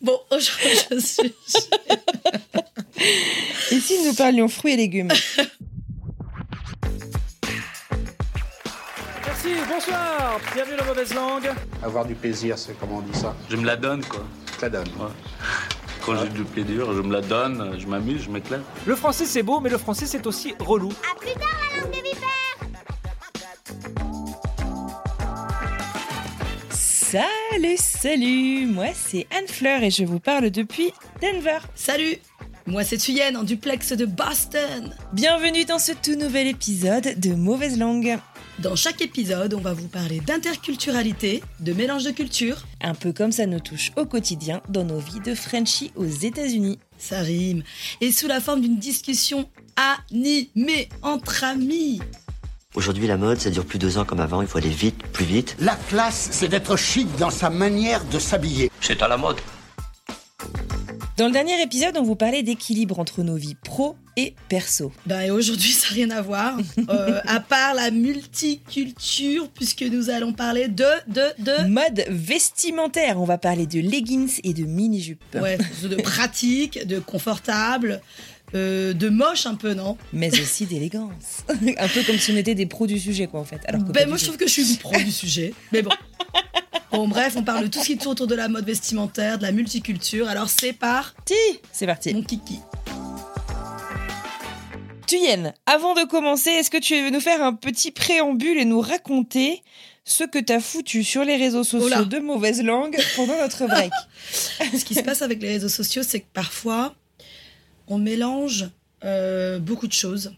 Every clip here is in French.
Bon, aujourd'hui, je suis. Et si nous parlions fruits et légumes Merci, bonsoir, bienvenue dans Mauvaise Langue. Avoir du plaisir, c'est comment on dit ça? Je me la donne, quoi. Ça donne. Ouais. Quand j'ai du plaisir, je me la donne, je m'amuse, je m'éclate. Le français c'est beau, mais le français c'est aussi relou. À plus tard la langue de vipère Salut, salut Moi, c'est Anne-Fleur et je vous parle depuis Denver. Salut Moi, c'est Thuyen en duplex de Boston. Bienvenue dans ce tout nouvel épisode de Mauvaise Langue. Dans chaque épisode, on va vous parler d'interculturalité, de mélange de cultures. Un peu comme ça nous touche au quotidien dans nos vies de Frenchie aux États-Unis. Ça rime. Et sous la forme d'une discussion animée entre amis. Aujourd'hui, la mode, ça dure plus deux ans comme avant. Il faut aller vite, plus vite. La classe, c'est d'être chic dans sa manière de s'habiller. C'est à la mode. Dans le dernier épisode, on vous parlait d'équilibre entre nos vies pro et perso. Ben, et aujourd'hui, ça n'a rien à voir. Euh, à part la multiculture, puisque nous allons parler de. de. de. Mode vestimentaire, on va parler de leggings et de mini-jupes. Ouais, de pratique, de confortable. Euh, de moche un peu, non Mais aussi d'élégance. un peu comme si on était des pros du sujet, quoi, en fait. Alors que Ben moi je trouve que je suis pro du sujet. Mais bon. Bon bref, on parle de tout ce qui tourne autour de la mode vestimentaire, de la multiculture. Alors c'est parti C'est parti. mon kiki. Thuyen, avant de commencer, est-ce que tu veux nous faire un petit préambule et nous raconter ce que t'as foutu sur les réseaux sociaux de mauvaise langue pendant notre break Ce qui se passe avec les réseaux sociaux, c'est que parfois, on mélange euh, beaucoup de choses.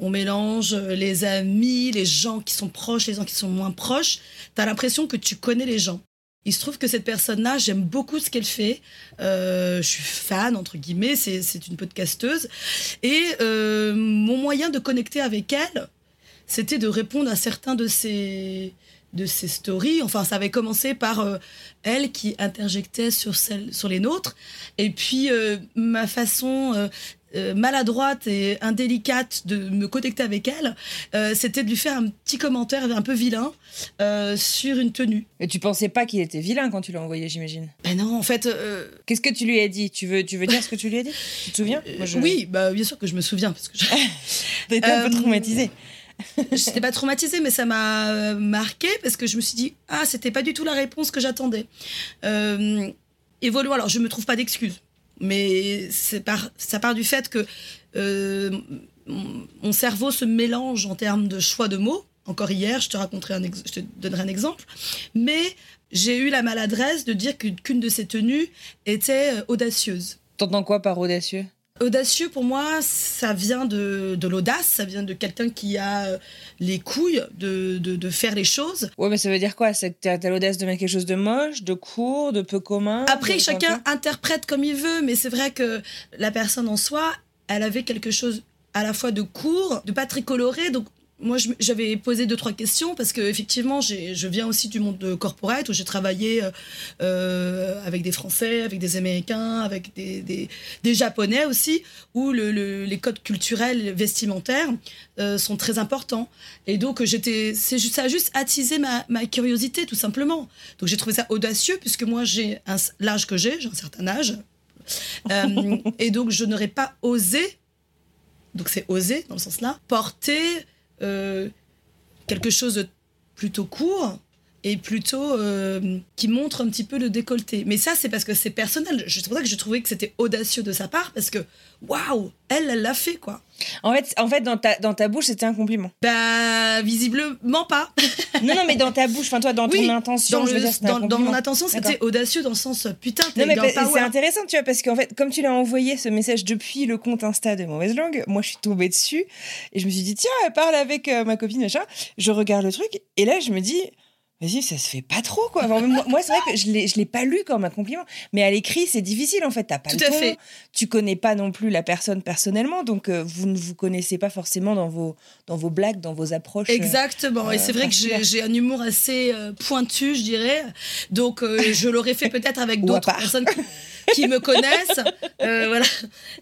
On mélange euh, les amis, les gens qui sont proches, les gens qui sont moins proches. T'as l'impression que tu connais les gens. Il se trouve que cette personne-là, j'aime beaucoup ce qu'elle fait. Euh, je suis fan, entre guillemets, c'est une podcasteuse. Et mon moyen de connecter avec elle, c'était de répondre à certains de ses, de ses stories. Enfin, ça avait commencé par euh, elle qui interjectait sur, celle, sur les nôtres. Et puis, euh, ma façon euh, maladroite et indélicate de me connecter avec elle, c'était de lui faire un petit commentaire un peu vilain sur une tenue. Mais tu pensais pas qu'il était vilain quand tu l'as envoyé, j'imagine? Ben non, en fait... Qu'est-ce que tu lui as dit? Tu veux, tu veux dire ce que tu lui as dit? Tu te souviens? Moi, je- Oui, bah, bien sûr que je me souviens. Parce que je... T'étais un peu traumatisée. J'étais pas traumatisée, mais ça m'a euh, marqué parce que je me suis dit ah c'était pas du tout la réponse que j'attendais. Euh. Alors je me trouve pas d'excuses, mais par ça part du fait que euh, mon cerveau se mélange en termes de choix de mots. Encore hier, je te raconterai un je te donnerai un exemple, mais j'ai eu la maladresse de dire qu'une de ces tenues était euh, audacieuse. T'entends quoi par audacieux? Audacieux, pour moi, ça vient de, de l'audace, ça vient de quelqu'un qui a euh, les couilles de, de, de faire les choses. Ouais, mais ça veut dire quoi? C'est que t'as l'audace de mettre quelque chose de moche, de court, de peu commun Après, chacun interprète comme il veut, mais c'est vrai que la personne en soi, elle avait quelque chose à la fois de court, de pas très coloré, donc moi, j'avais posé deux trois questions parce que effectivement, je viens aussi du monde de corporate où j'ai travaillé euh, euh, avec des Français, avec des Américains, avec des, des, des Japonais aussi, où le, le- les codes culturels vestimentaires euh, sont très importants. Et donc, j'étais, c'est juste, ça a juste attisé ma, ma curiosité, tout simplement. Donc, j'ai trouvé ça audacieux puisque moi, j'ai l'âge que j'ai, j'ai un certain âge. Euh, et donc, je n'aurais pas osé, donc c'est oser dans le sens là, porter euh, quelque chose de plutôt court et plutôt euh, qui montre un petit peu le décolleté. Mais ça, c'est parce que c'est personnel. C'est pour ça que je trouvais que c'était audacieux de sa part, parce que waouh, elle, elle l'a fait, quoi. En fait, en fait dans, ta, dans ta bouche, c'était un compliment. Bah, visiblement pas. non, non, mais dans ta bouche, enfin, toi, dans ton intention, dans, je veux dire, dans, dans, mon intention, c'était audacieux dans le sens putain, Non, mais c'est intéressant, tu vois, parce qu'en fait, comme tu l'as envoyé ce message depuis le compte Insta de Mauvaise Langue, moi, je suis tombée dessus et je me suis dit, tiens, elle parle avec euh, ma copine, machin. Je regarde le truc et là, je me dis, Vas-y, ça se fait pas trop, quoi. moi, c'est vrai que je ne l'ai pas lu comme un compliment. Mais à l'écrit, c'est difficile, en fait. T'as pas Tout le à fait. Tu connais pas non plus la personne personnellement. Donc, euh, vous ne vous connaissez pas forcément dans vos, dans vos blagues, dans vos approches. Exactement. et c'est vrai que j'ai un humour assez euh, pointu, je dirais. Donc, euh, je l'aurais fait peut-être avec d'autres personnes qui me connaissent, euh, voilà,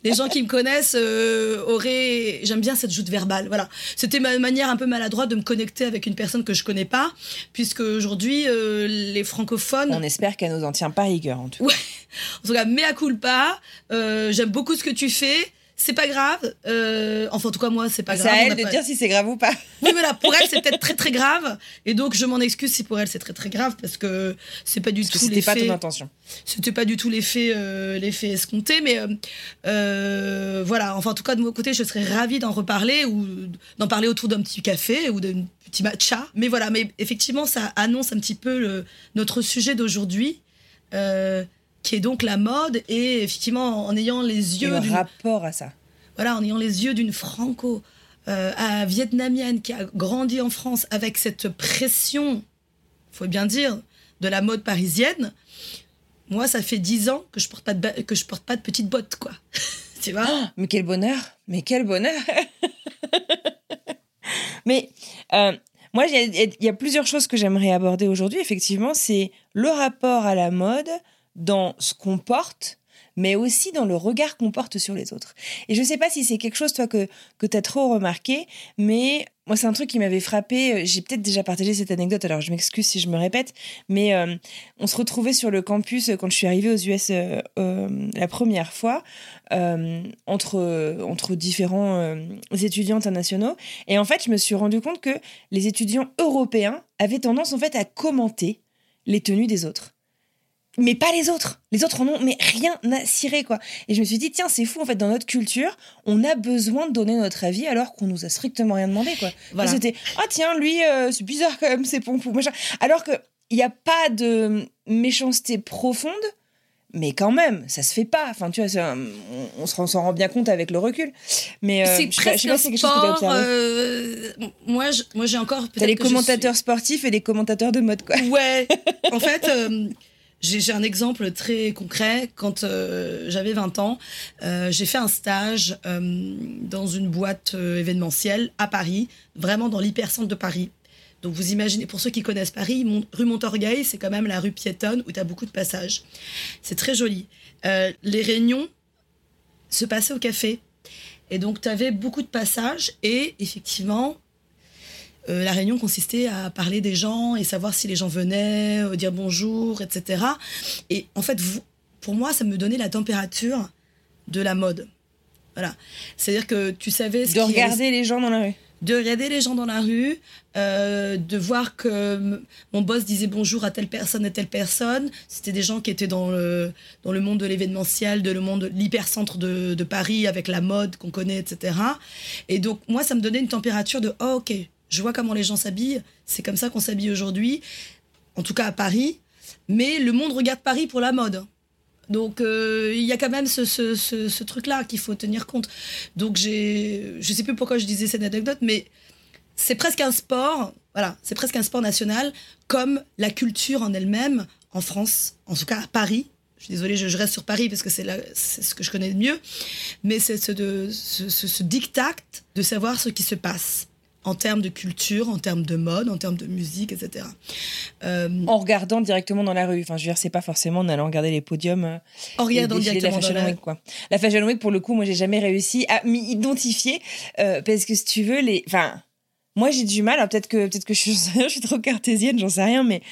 les gens qui me connaissent euh, auraient. J'aime bien cette joute verbale. Voilà, c'était ma manière un peu maladroite de me connecter avec une personne que je connais pas, puisque aujourd'hui euh, les francophones. On espère qu'elle nous en tient pas rigueur en tout cas. Ouais. En tout cas, mea culpa. J'aime beaucoup ce que tu fais c'est pas grave. Euh, enfin, en tout cas, moi, c'est pas grave. C'est à elle de dire si c'est grave ou pas. Oui, mais là, pour elle, c'est peut-être très très grave. Et donc, je m'en excuse si pour elle c'est très très grave parce que c'est pas du tout. C'était pas ton intention. C'était pas du tout l'effet euh, l'effet escompté, mais euh, euh, voilà. Enfin, en tout cas, de mon côté, je serais ravie d'en reparler ou d'en parler autour d'un petit café ou d'un petit matcha. Mais voilà, mais effectivement, ça annonce un petit peu le, notre sujet d'aujourd'hui. Euh, qui est donc la mode, et effectivement, en ayant les yeux. Le rapport à ça. Voilà, en ayant les yeux d'une franco euh, vietnamienne qui a grandi en France avec cette pression, faut bien dire, de la mode parisienne. Moi, ça fait dix ans que je porte pas de que je porte pas de petites bottes, quoi. tu vois? Oh, Mais quel bonheur Mais quel bonheur Mais euh, moi, il y, y, a plusieurs choses que j'aimerais aborder aujourd'hui. Effectivement, c'est le rapport à la mode, dans ce qu'on porte, mais aussi dans le regard qu'on porte sur les autres. Et je ne sais pas si c'est quelque chose, toi, que, que tu as trop remarqué, mais moi, c'est un truc qui m'avait frappé. J'ai peut-être déjà partagé cette anecdote, alors je m'excuse si je me répète, mais euh, on se retrouvait sur le campus quand je suis arrivée aux US euh, euh, la première fois, entre, entre différents étudiants internationaux. Et en fait, je me suis rendu compte que les étudiants européens avaient tendance, en fait, à commenter les tenues des autres mais pas les autres. Les autres en ont mais rien à cirer quoi. Et je me suis dit tiens c'est fou en fait dans notre culture on a besoin de donner notre avis alors qu'on nous a strictement rien demandé quoi. Voilà. C'était ah tiens lui euh, c'est bizarre quand même c'est pompou machin. Alors que il n'y a pas de méchanceté profonde. Mais quand même, ça se fait pas. Enfin, tu vois, on, on s'en rend bien compte avec le recul. Mais euh, c'est presque je sais pas si quelque chose que euh, moi, moi, j'ai encore. T'as les commentateurs sportifs et les commentateurs de mode, quoi. Ouais. en fait, euh, j'ai un exemple très concret. Quand euh, j'avais 20 ans, euh, j'ai fait un stage euh, dans une boîte événementielle à Paris, vraiment dans l'hypercentre de Paris. Donc vous imaginez, pour ceux qui connaissent Paris, rue Montorgueil, c'est quand même la rue piétonne où tu as beaucoup de passages. C'est très joli. les réunions se passaient au café. Et donc tu avais beaucoup de passages et effectivement, euh, la réunion consistait à parler des gens et savoir si les gens venaient, euh, dire bonjour, etc. Et en fait, pour moi, ça me donnait la température de la mode. Voilà. C'est-à-dire que tu savais... Ce de regarder les gens dans la rue de regarder les gens dans la rue, euh, de voir que mon boss disait bonjour à telle personne et telle personne. C'était des gens qui étaient dans le, dans le monde de l'événementiel, de le monde de l'hypercentre de, de Paris avec la mode qu'on connaît, etc. Et donc, moi, ça me donnait une température de oh, ok, je vois comment les gens s'habillent. C'est comme ça qu'on s'habille aujourd'hui, en tout cas à Paris. Mais le monde regarde Paris pour la mode. Donc euh, il y a quand même ce, truc-là qu'il faut tenir compte. Donc j'ai, je sais plus pourquoi je disais cette anecdote, mais c'est presque un sport. Voilà, c'est presque un sport national, comme la culture en elle-même en France, en tout cas à Paris. Je suis désolée, je, reste sur Paris parce que c'est, ce que je connais le mieux. Mais c'est ce, de, ce, de savoir ce qui se passe en termes de culture, en termes de mode, en termes de musique, etc. Euh, en regardant directement dans la rue. Enfin, je veux dire, c'est pas forcément en allant regarder les podiums. Euh, en regardant directement la Fashion dans la... Week, quoi. La Fashion Week, pour le coup, moi, j'ai jamais réussi à m'y identifier euh, parce que si tu veux, les, enfin, moi, j'ai du mal. Peut-être que, peut-être que je suis, je suis trop cartésienne, j'en sais rien, mais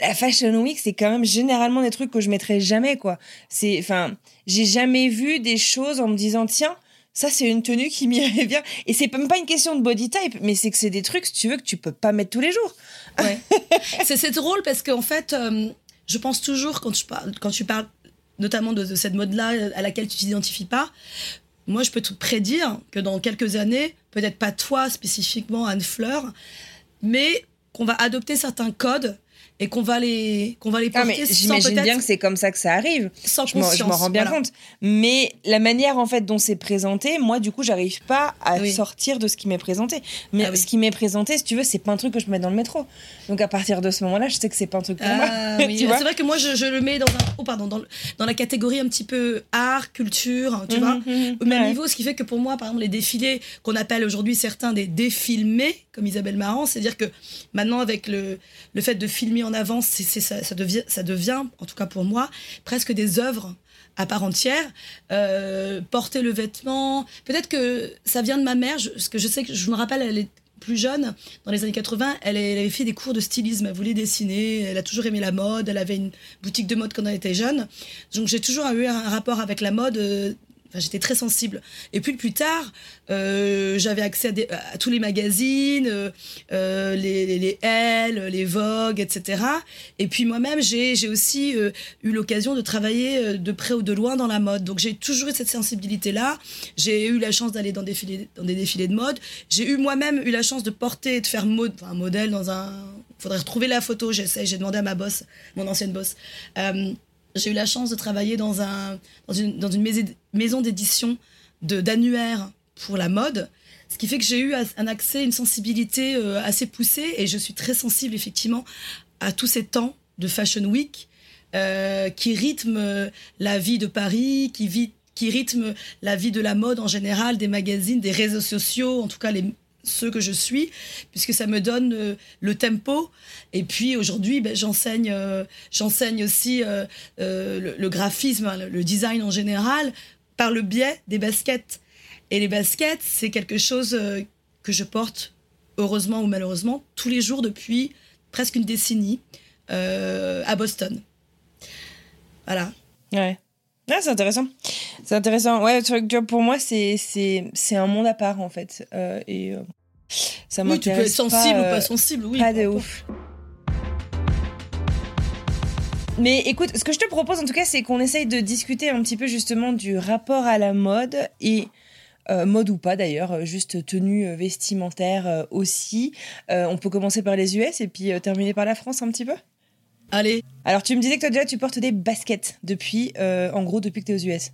la Fashion Week, c'est quand même généralement des trucs que je mettrais jamais, quoi. C'est, enfin, j'ai jamais vu des choses en me disant, tiens, ça c'est une tenue qui m'irait bien. Et c'est même pas une question de body type, mais c'est que c'est des trucs, si tu veux, que tu peux pas mettre tous les jours. Ouais. c'est drôle parce qu'en fait, euh, je pense toujours quand tu parles, quand tu parles notamment de, de cette mode-là à laquelle tu t'identifies pas, moi je peux te prédire que dans quelques années, peut-être pas toi spécifiquement Anne Fleur, mais qu'on va adopter certains codes et qu'on va les qu'on va les Ah, porter j'imagine bien que c'est comme ça que ça arrive. sans Je m'en, rends bien voilà. compte. Mais la manière en fait dont c'est présenté, moi du coup, j'arrive pas à Oui. sortir de ce qui m'est présenté. Mais Ah oui. ce qui m'est présenté, si tu veux, c'est pas un truc que je mettre dans le métro. Donc à partir de ce moment-là, je sais que c'est pas un truc pour Ah, moi. oui. vois c'est vrai que moi je, je le mets dans un oh pardon dans, le- dans la catégorie un petit peu art culture tu Mhm, vois mhm. au même Ouais. niveau ce qui fait que pour moi par exemple les défilés qu'on appelle aujourd'hui certains des défilmés comme Isabelle Marant c'est à dire que maintenant avec le, le fait de filmer en c'est, c'est- ça, ça devient en tout cas pour moi presque des œuvres à part entière, euh, porter le vêtement. Peut-être que ça vient de ma mère, je- parce que je sais que je me rappelle, elle est plus jeune, dans les années 80, elle, elle avait fait des cours de stylisme, elle voulait dessiner, elle a toujours aimé la mode, elle avait une boutique de mode quand elle était jeune. Donc j'ai toujours eu un rapport avec la mode. euh, Enfin, j'étais très sensible. Et puis plus tard, euh, j'avais accès à, des- à tous les magazines, euh, euh, les, les, les Elle, les Vogue, etc. Et puis moi-même, j'ai aussi euh, eu l'occasion de travailler euh, de près ou de loin dans la mode. Donc j'ai toujours eu cette sensibilité-là. J'ai eu la chance d'aller dans, des défilés- dans des défilés de mode. J'ai eu moi-même eu la chance de porter de faire mode, enfin, un modèle dans un... faudrait retrouver la photo, j'essaie. J'ai demandé à ma boss, mon ancienne boss. J'ai eu la chance de travailler dans, un, dans une, dans une maison- d'édition d'annuaires pour la mode, ce qui fait que j'ai eu un accès, une sensibilité euh, assez poussée et je suis très sensible effectivement à tous ces temps de Fashion Week euh, qui rythment euh, la vie de Paris, qui, vit, qui rythment la vie de la mode en général, des magazines, des réseaux sociaux, en tout cas les, ceux que je suis, puisque ça me donne euh, le tempo. Et puis aujourd'hui, ben, j'enseigne, euh, j'enseigne aussi euh, le, graphisme, hein, le, design en général, par le biais des baskets. Et les baskets, c'est quelque chose que je porte, heureusement ou malheureusement, tous les jours depuis presque une décennie à Boston. Voilà. Ouais. Ah, c'est intéressant. C'est intéressant. Ouais, tu vois, pour moi, c'est, c'est, c'est un monde à part, en fait. Euh, et euh, ça Oui, tu peux être m'intéresse sensible pas, ou euh, pas sensible, oui. pas de ouf. Mais écoute, ce que je te propose en tout cas, c'est qu'on essaye de discuter un petit peu justement du rapport à la mode et euh, mode ou pas d'ailleurs, euh, juste tenue euh, vestimentaire euh, aussi. Euh, on peut commencer par les US et puis euh, terminer par la France un petit peu? Allez. Alors tu me disais que toi déjà tu portes des baskets depuis, euh, en gros depuis que tu es aux US.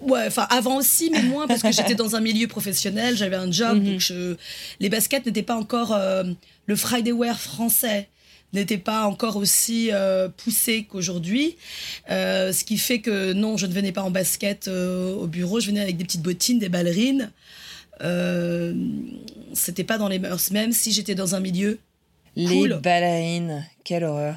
Ouais, enfin avant aussi, mais moins parce que j'étais dans un milieu professionnel, j'avais un job, Mhm. donc je... les baskets n'étaient pas encore euh, le Friday wear français n'était pas encore aussi euh, poussé qu'aujourd'hui, Euh, ce qui fait que non, je ne venais pas en basket euh, au bureau, je venais avec des petites bottines, des ballerines. Euh, C'était pas dans les mœurs, même si j'étais dans un milieu. Les Cool. ballerines, quelle horreur.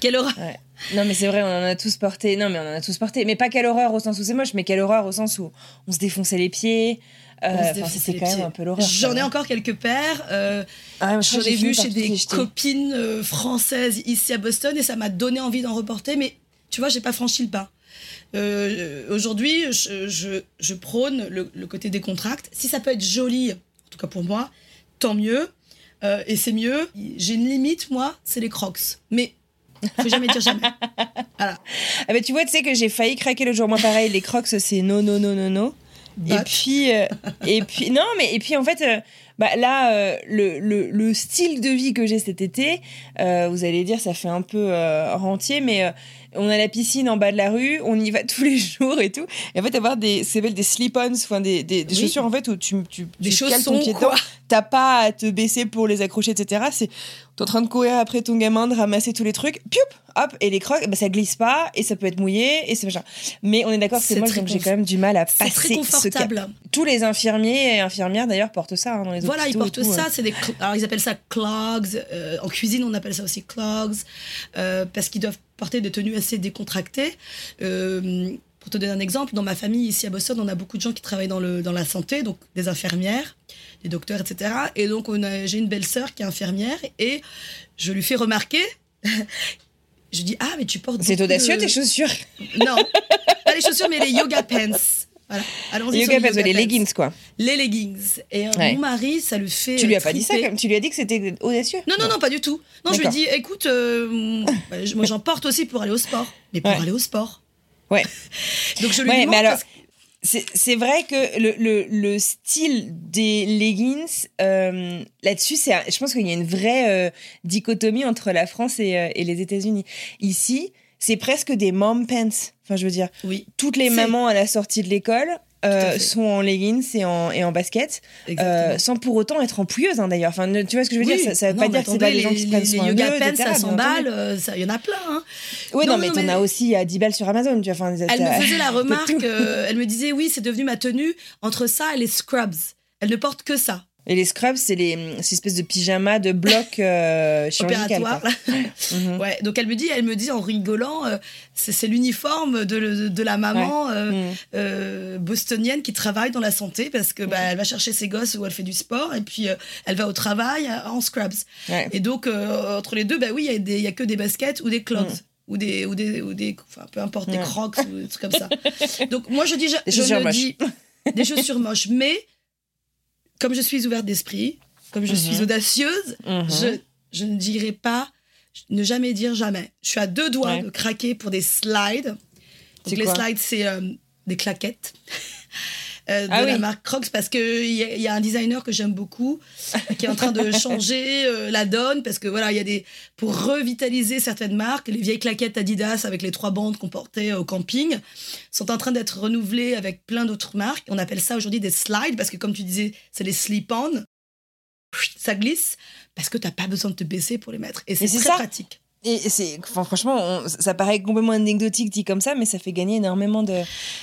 Quelle horreur Ouais. Non mais c'est vrai, on en a tous porté. Non mais on en a tous porté, mais pas quelle horreur au sens où c'est moche, mais quelle horreur au sens où on se défonçait les pieds. Euh, c'était quand même un peu l'horreur. J'en ai encore quelques paires. euh, Ah, J'en ai vu chez des copines euh, françaises ici à Boston et ça m'a donné envie d'en reporter, mais tu vois, j'ai pas franchi le pas. Aujourd'hui, je, je- je prône le, le côté décontracte. Si ça peut être joli, en tout cas pour moi, tant mieux. Et c'est mieux. J'ai une limite, moi, c'est les crocs. Mais faut jamais dire jamais. Voilà. Ah bah tu vois, tu sais que j'ai failli craquer le jour. Moi pareil, les crocs c'est no no no no no. Et puis euh, et puis non mais et puis en fait euh, bah là euh, le, le, le style de vie que j'ai cet été, vous allez dire ça fait un peu rentier mais on a la piscine en bas de la rue, on y va tous les jours et tout. Et en fait avoir des des slip-ons, enfin des, des, des Oui. chaussures en fait où tu tu, Des tu cales ton pied. T'as pas à te baisser pour les accrocher etc. C'est t'es en train de courir après ton gamin, de ramasser tous les trucs, pioup, hop, et les crocs, bah, ça glisse pas, et ça peut être mouillé, et c'est machin. Mais on est d'accord que c'est donc j'ai conf- quand même du mal à passer très ce cap. Tous les infirmiers et infirmières d'ailleurs portent ça hein, dans les Voilà, ils portent tout, ça. euh. C'est des, alors ils appellent ça clogs. euh, en cuisine, on appelle ça aussi clogs euh, parce qu'ils doivent porter des tenues assez décontractées. Euh, pour te donner un exemple, dans ma famille ici à Boston, on a beaucoup de gens qui travaillent dans le dans la santé, donc des infirmières, des docteurs, etc. Et donc j'ai une belle-sœur qui est infirmière et je lui fais remarquer. je dis ah mais tu portes. C'est audacieux de- tes chaussures. non, pas les chaussures, mais les yoga pants. Voilà. Yoga pants, les leggings, quoi. Les leggings. Et euh, Ouais. mon mari, ça le fait. Tu lui euh, as pas dit ça comme Tu lui as dit que c'était audacieux Non, non, non, pas du tout. Non, je lui ai dit, écoute, euh, bah, moi j'en porte aussi pour aller au sport. Mais pour Ouais. aller au sport. Ouais. Donc je lui Ouais, demande. mais alors, c'est vrai que le, le, le style des leggings, euh, là-dessus, je pense qu'il y a une vraie euh, dichotomie entre la France et, euh, et les États-Unis. Ici, c'est presque des mom pants. Enfin, je veux dire, Oui, toutes les mamans à la sortie de l'école euh, sont en leggings et en, et en basket, euh, sans pour autant être en pouilleuse hein, d'ailleurs. Enfin, ne- tu vois ce que je veux Oui. dire Ça, ça veut Non, pas mais dire que c'est pas gens qui se prennent soin yoga pants à 100 bien entendu. balles, ça- il y en a plein. Hein. Oui, non, Non, mais non, t'en mais- as aussi à 10 balles sur Amazon. Tu vois, enfin, Elle me faisait la remarque, euh, elle me disait, oui, c'est devenu ma tenue entre ça et les scrubs. Elle ne porte que ça. Et les scrubs, c'est les ces espèces de pyjamas de bloc euh, opératoire. Mhm. Ouais, donc elle me dit, elle me dit en rigolant, euh, c'est l'uniforme de, la maman euh, Mhm. euh, bostonienne qui travaille dans la santé parce que bah, elle va chercher ses gosses où elle fait du sport et puis elle va au travail en scrubs. Ouais. Et donc entre les deux, bah oui, il y y, a que des baskets ou des clogs. Mhm. Ou des, ou des, ou des, enfin, peu importe, des Ouais. crocs ou des trucs comme ça. Donc, moi, je dis, je, Des je chaussures ne dis des chaussures moches, mais comme je suis ouverte d'esprit, comme je suis Mhm. audacieuse, Mhm. je, je ne dirai pas, ne jamais dire jamais. Je suis à deux doigts Ouais. de craquer pour des slides. Donc les slides, c'est euh, des claquettes. euh, de Ah la marque Crocs parce que il y, a- y a un designer que j'aime beaucoup qui est en train de changer euh, la donne parce que voilà il y a des pour revitaliser certaines marques les vieilles claquettes Adidas avec les trois bandes qu'on portait au camping sont en train d'être renouvelées avec plein d'autres marques. On appelle ça aujourd'hui des slides parce que comme tu disais c'est les slip-on. Ça glisse parce que t'as pas besoin de te baisser pour les mettre. Et c'est c'est très ça. pratique Et c'est, enfin, franchement, on- ça paraît complètement anecdotique dit comme ça, mais ça fait gagner énormément de,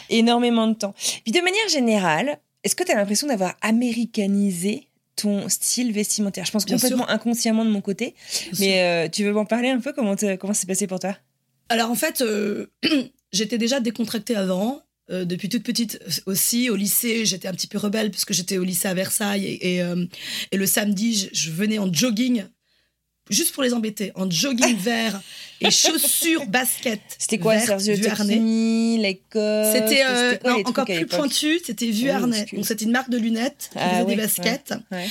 énormément de temps. Puis de manière générale, est-ce que tu as l'impression d'avoir américanisé ton style vestimentaire? Je pense Bien complètement inconsciemment de mon côté, mais euh, tu veux m'en parler un peu? Comment comment c'est passé pour toi? Alors en fait, euh, j'étais déjà décontractée avant. euh, depuis toute petite aussi, au lycée, j'étais un petit peu rebelle puisque j'étais au lycée à Versailles et, et, et le samedi, je, je venais en jogging, juste pour les embêter, en jogging vert et chaussures basket. C'était quoi, Sergio. Tacchini, Lacoste C'était euh, encore plus pointu, c'était Vuarnet. excuse. Donc c'était une marque de lunettes qui Ah faisait ouais, des baskets. ouais.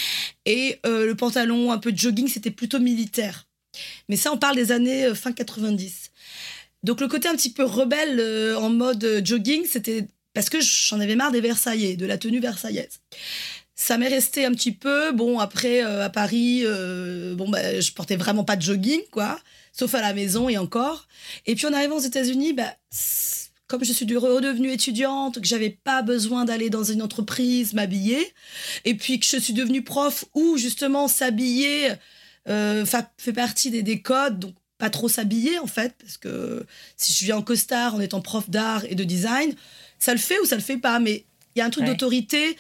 Et euh, le pantalon un peu de jogging, c'était plutôt militaire. Mais ça, on parle des années euh, fin 90. Donc le côté un petit peu rebelle euh, en mode jogging, c'était parce que j'en avais marre des Versaillais, de la tenue versaillaise. Ça m'est resté un petit peu. Bon, après, euh, à Paris, euh, bon, bah, je portais vraiment pas de jogging, quoi. Sauf à la maison et encore. Et puis en arrivant aux États-Unis, bah, comme je suis de- redevenue étudiante, que j'avais pas besoin d'aller dans une entreprise m'habiller, et puis que je suis devenue prof où justement s'habiller euh, fa- fait partie des, des codes, donc pas trop s'habiller en fait, parce que si je viens en costard en étant prof d'art et de design, ça le fait ou ça le fait pas, mais il y a un truc Ouais. d'autorité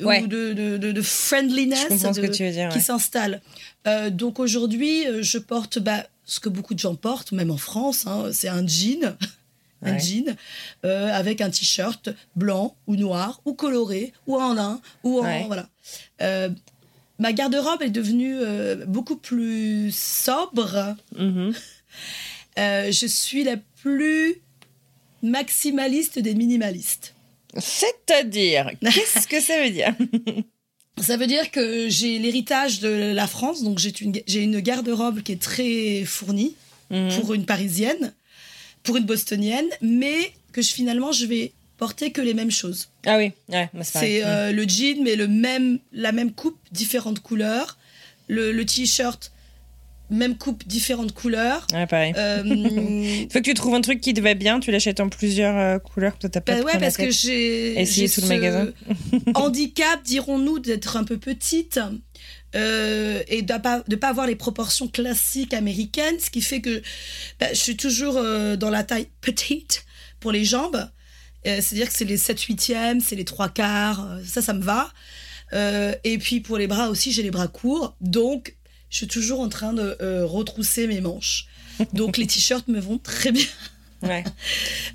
Ouais. ou de, de, de- de friendliness dire. qui s'installe. Euh, donc aujourd'hui, euh, je porte bah, ce que beaucoup de gens portent, même en France, hein, c'est un jean. Un jean euh, avec un t-shirt blanc ou noir ou coloré ou en lin ou en Ouais. voilà. Euh, ma garde-robe est devenue euh, beaucoup plus sobre. Mhm. Euh, je suis la plus maximaliste des minimalistes. C'est-à-dire, qu'est-ce que ça veut dire? Ça veut dire que j'ai l'héritage de la France, donc j'ai une, une garde-robe qui est très fournie Mhm. pour une parisienne, pour une bostonienne, mais que je, finalement je vais porter que les mêmes choses. Ah oui, ouais, bah, c'est euh, le jean, mais le même, la même coupe, différentes couleurs. Le, le t-shirt, même coupe, différentes couleurs. Ouais, pareil. Euh, Faut que tu trouves un truc qui te va bien, tu l'achètes en plusieurs euh, couleurs, peut-être pas bah ouais, parce que j'ai Essayer j'ai tout le magasin. handicap, dirons-nous, d'être un peu petite euh, et de pas de pas avoir les proportions classiques américaines, ce qui fait que bah, je suis toujours euh, dans la taille petite pour les jambes. C'est-à-dire que c'est les 7 huitièmes, c'est les trois quarts, ça, ça me va. Et puis pour les bras aussi, j'ai les bras courts, donc je suis toujours en train de euh, retrousser mes manches. Donc les t-shirts me vont très bien. Ouais.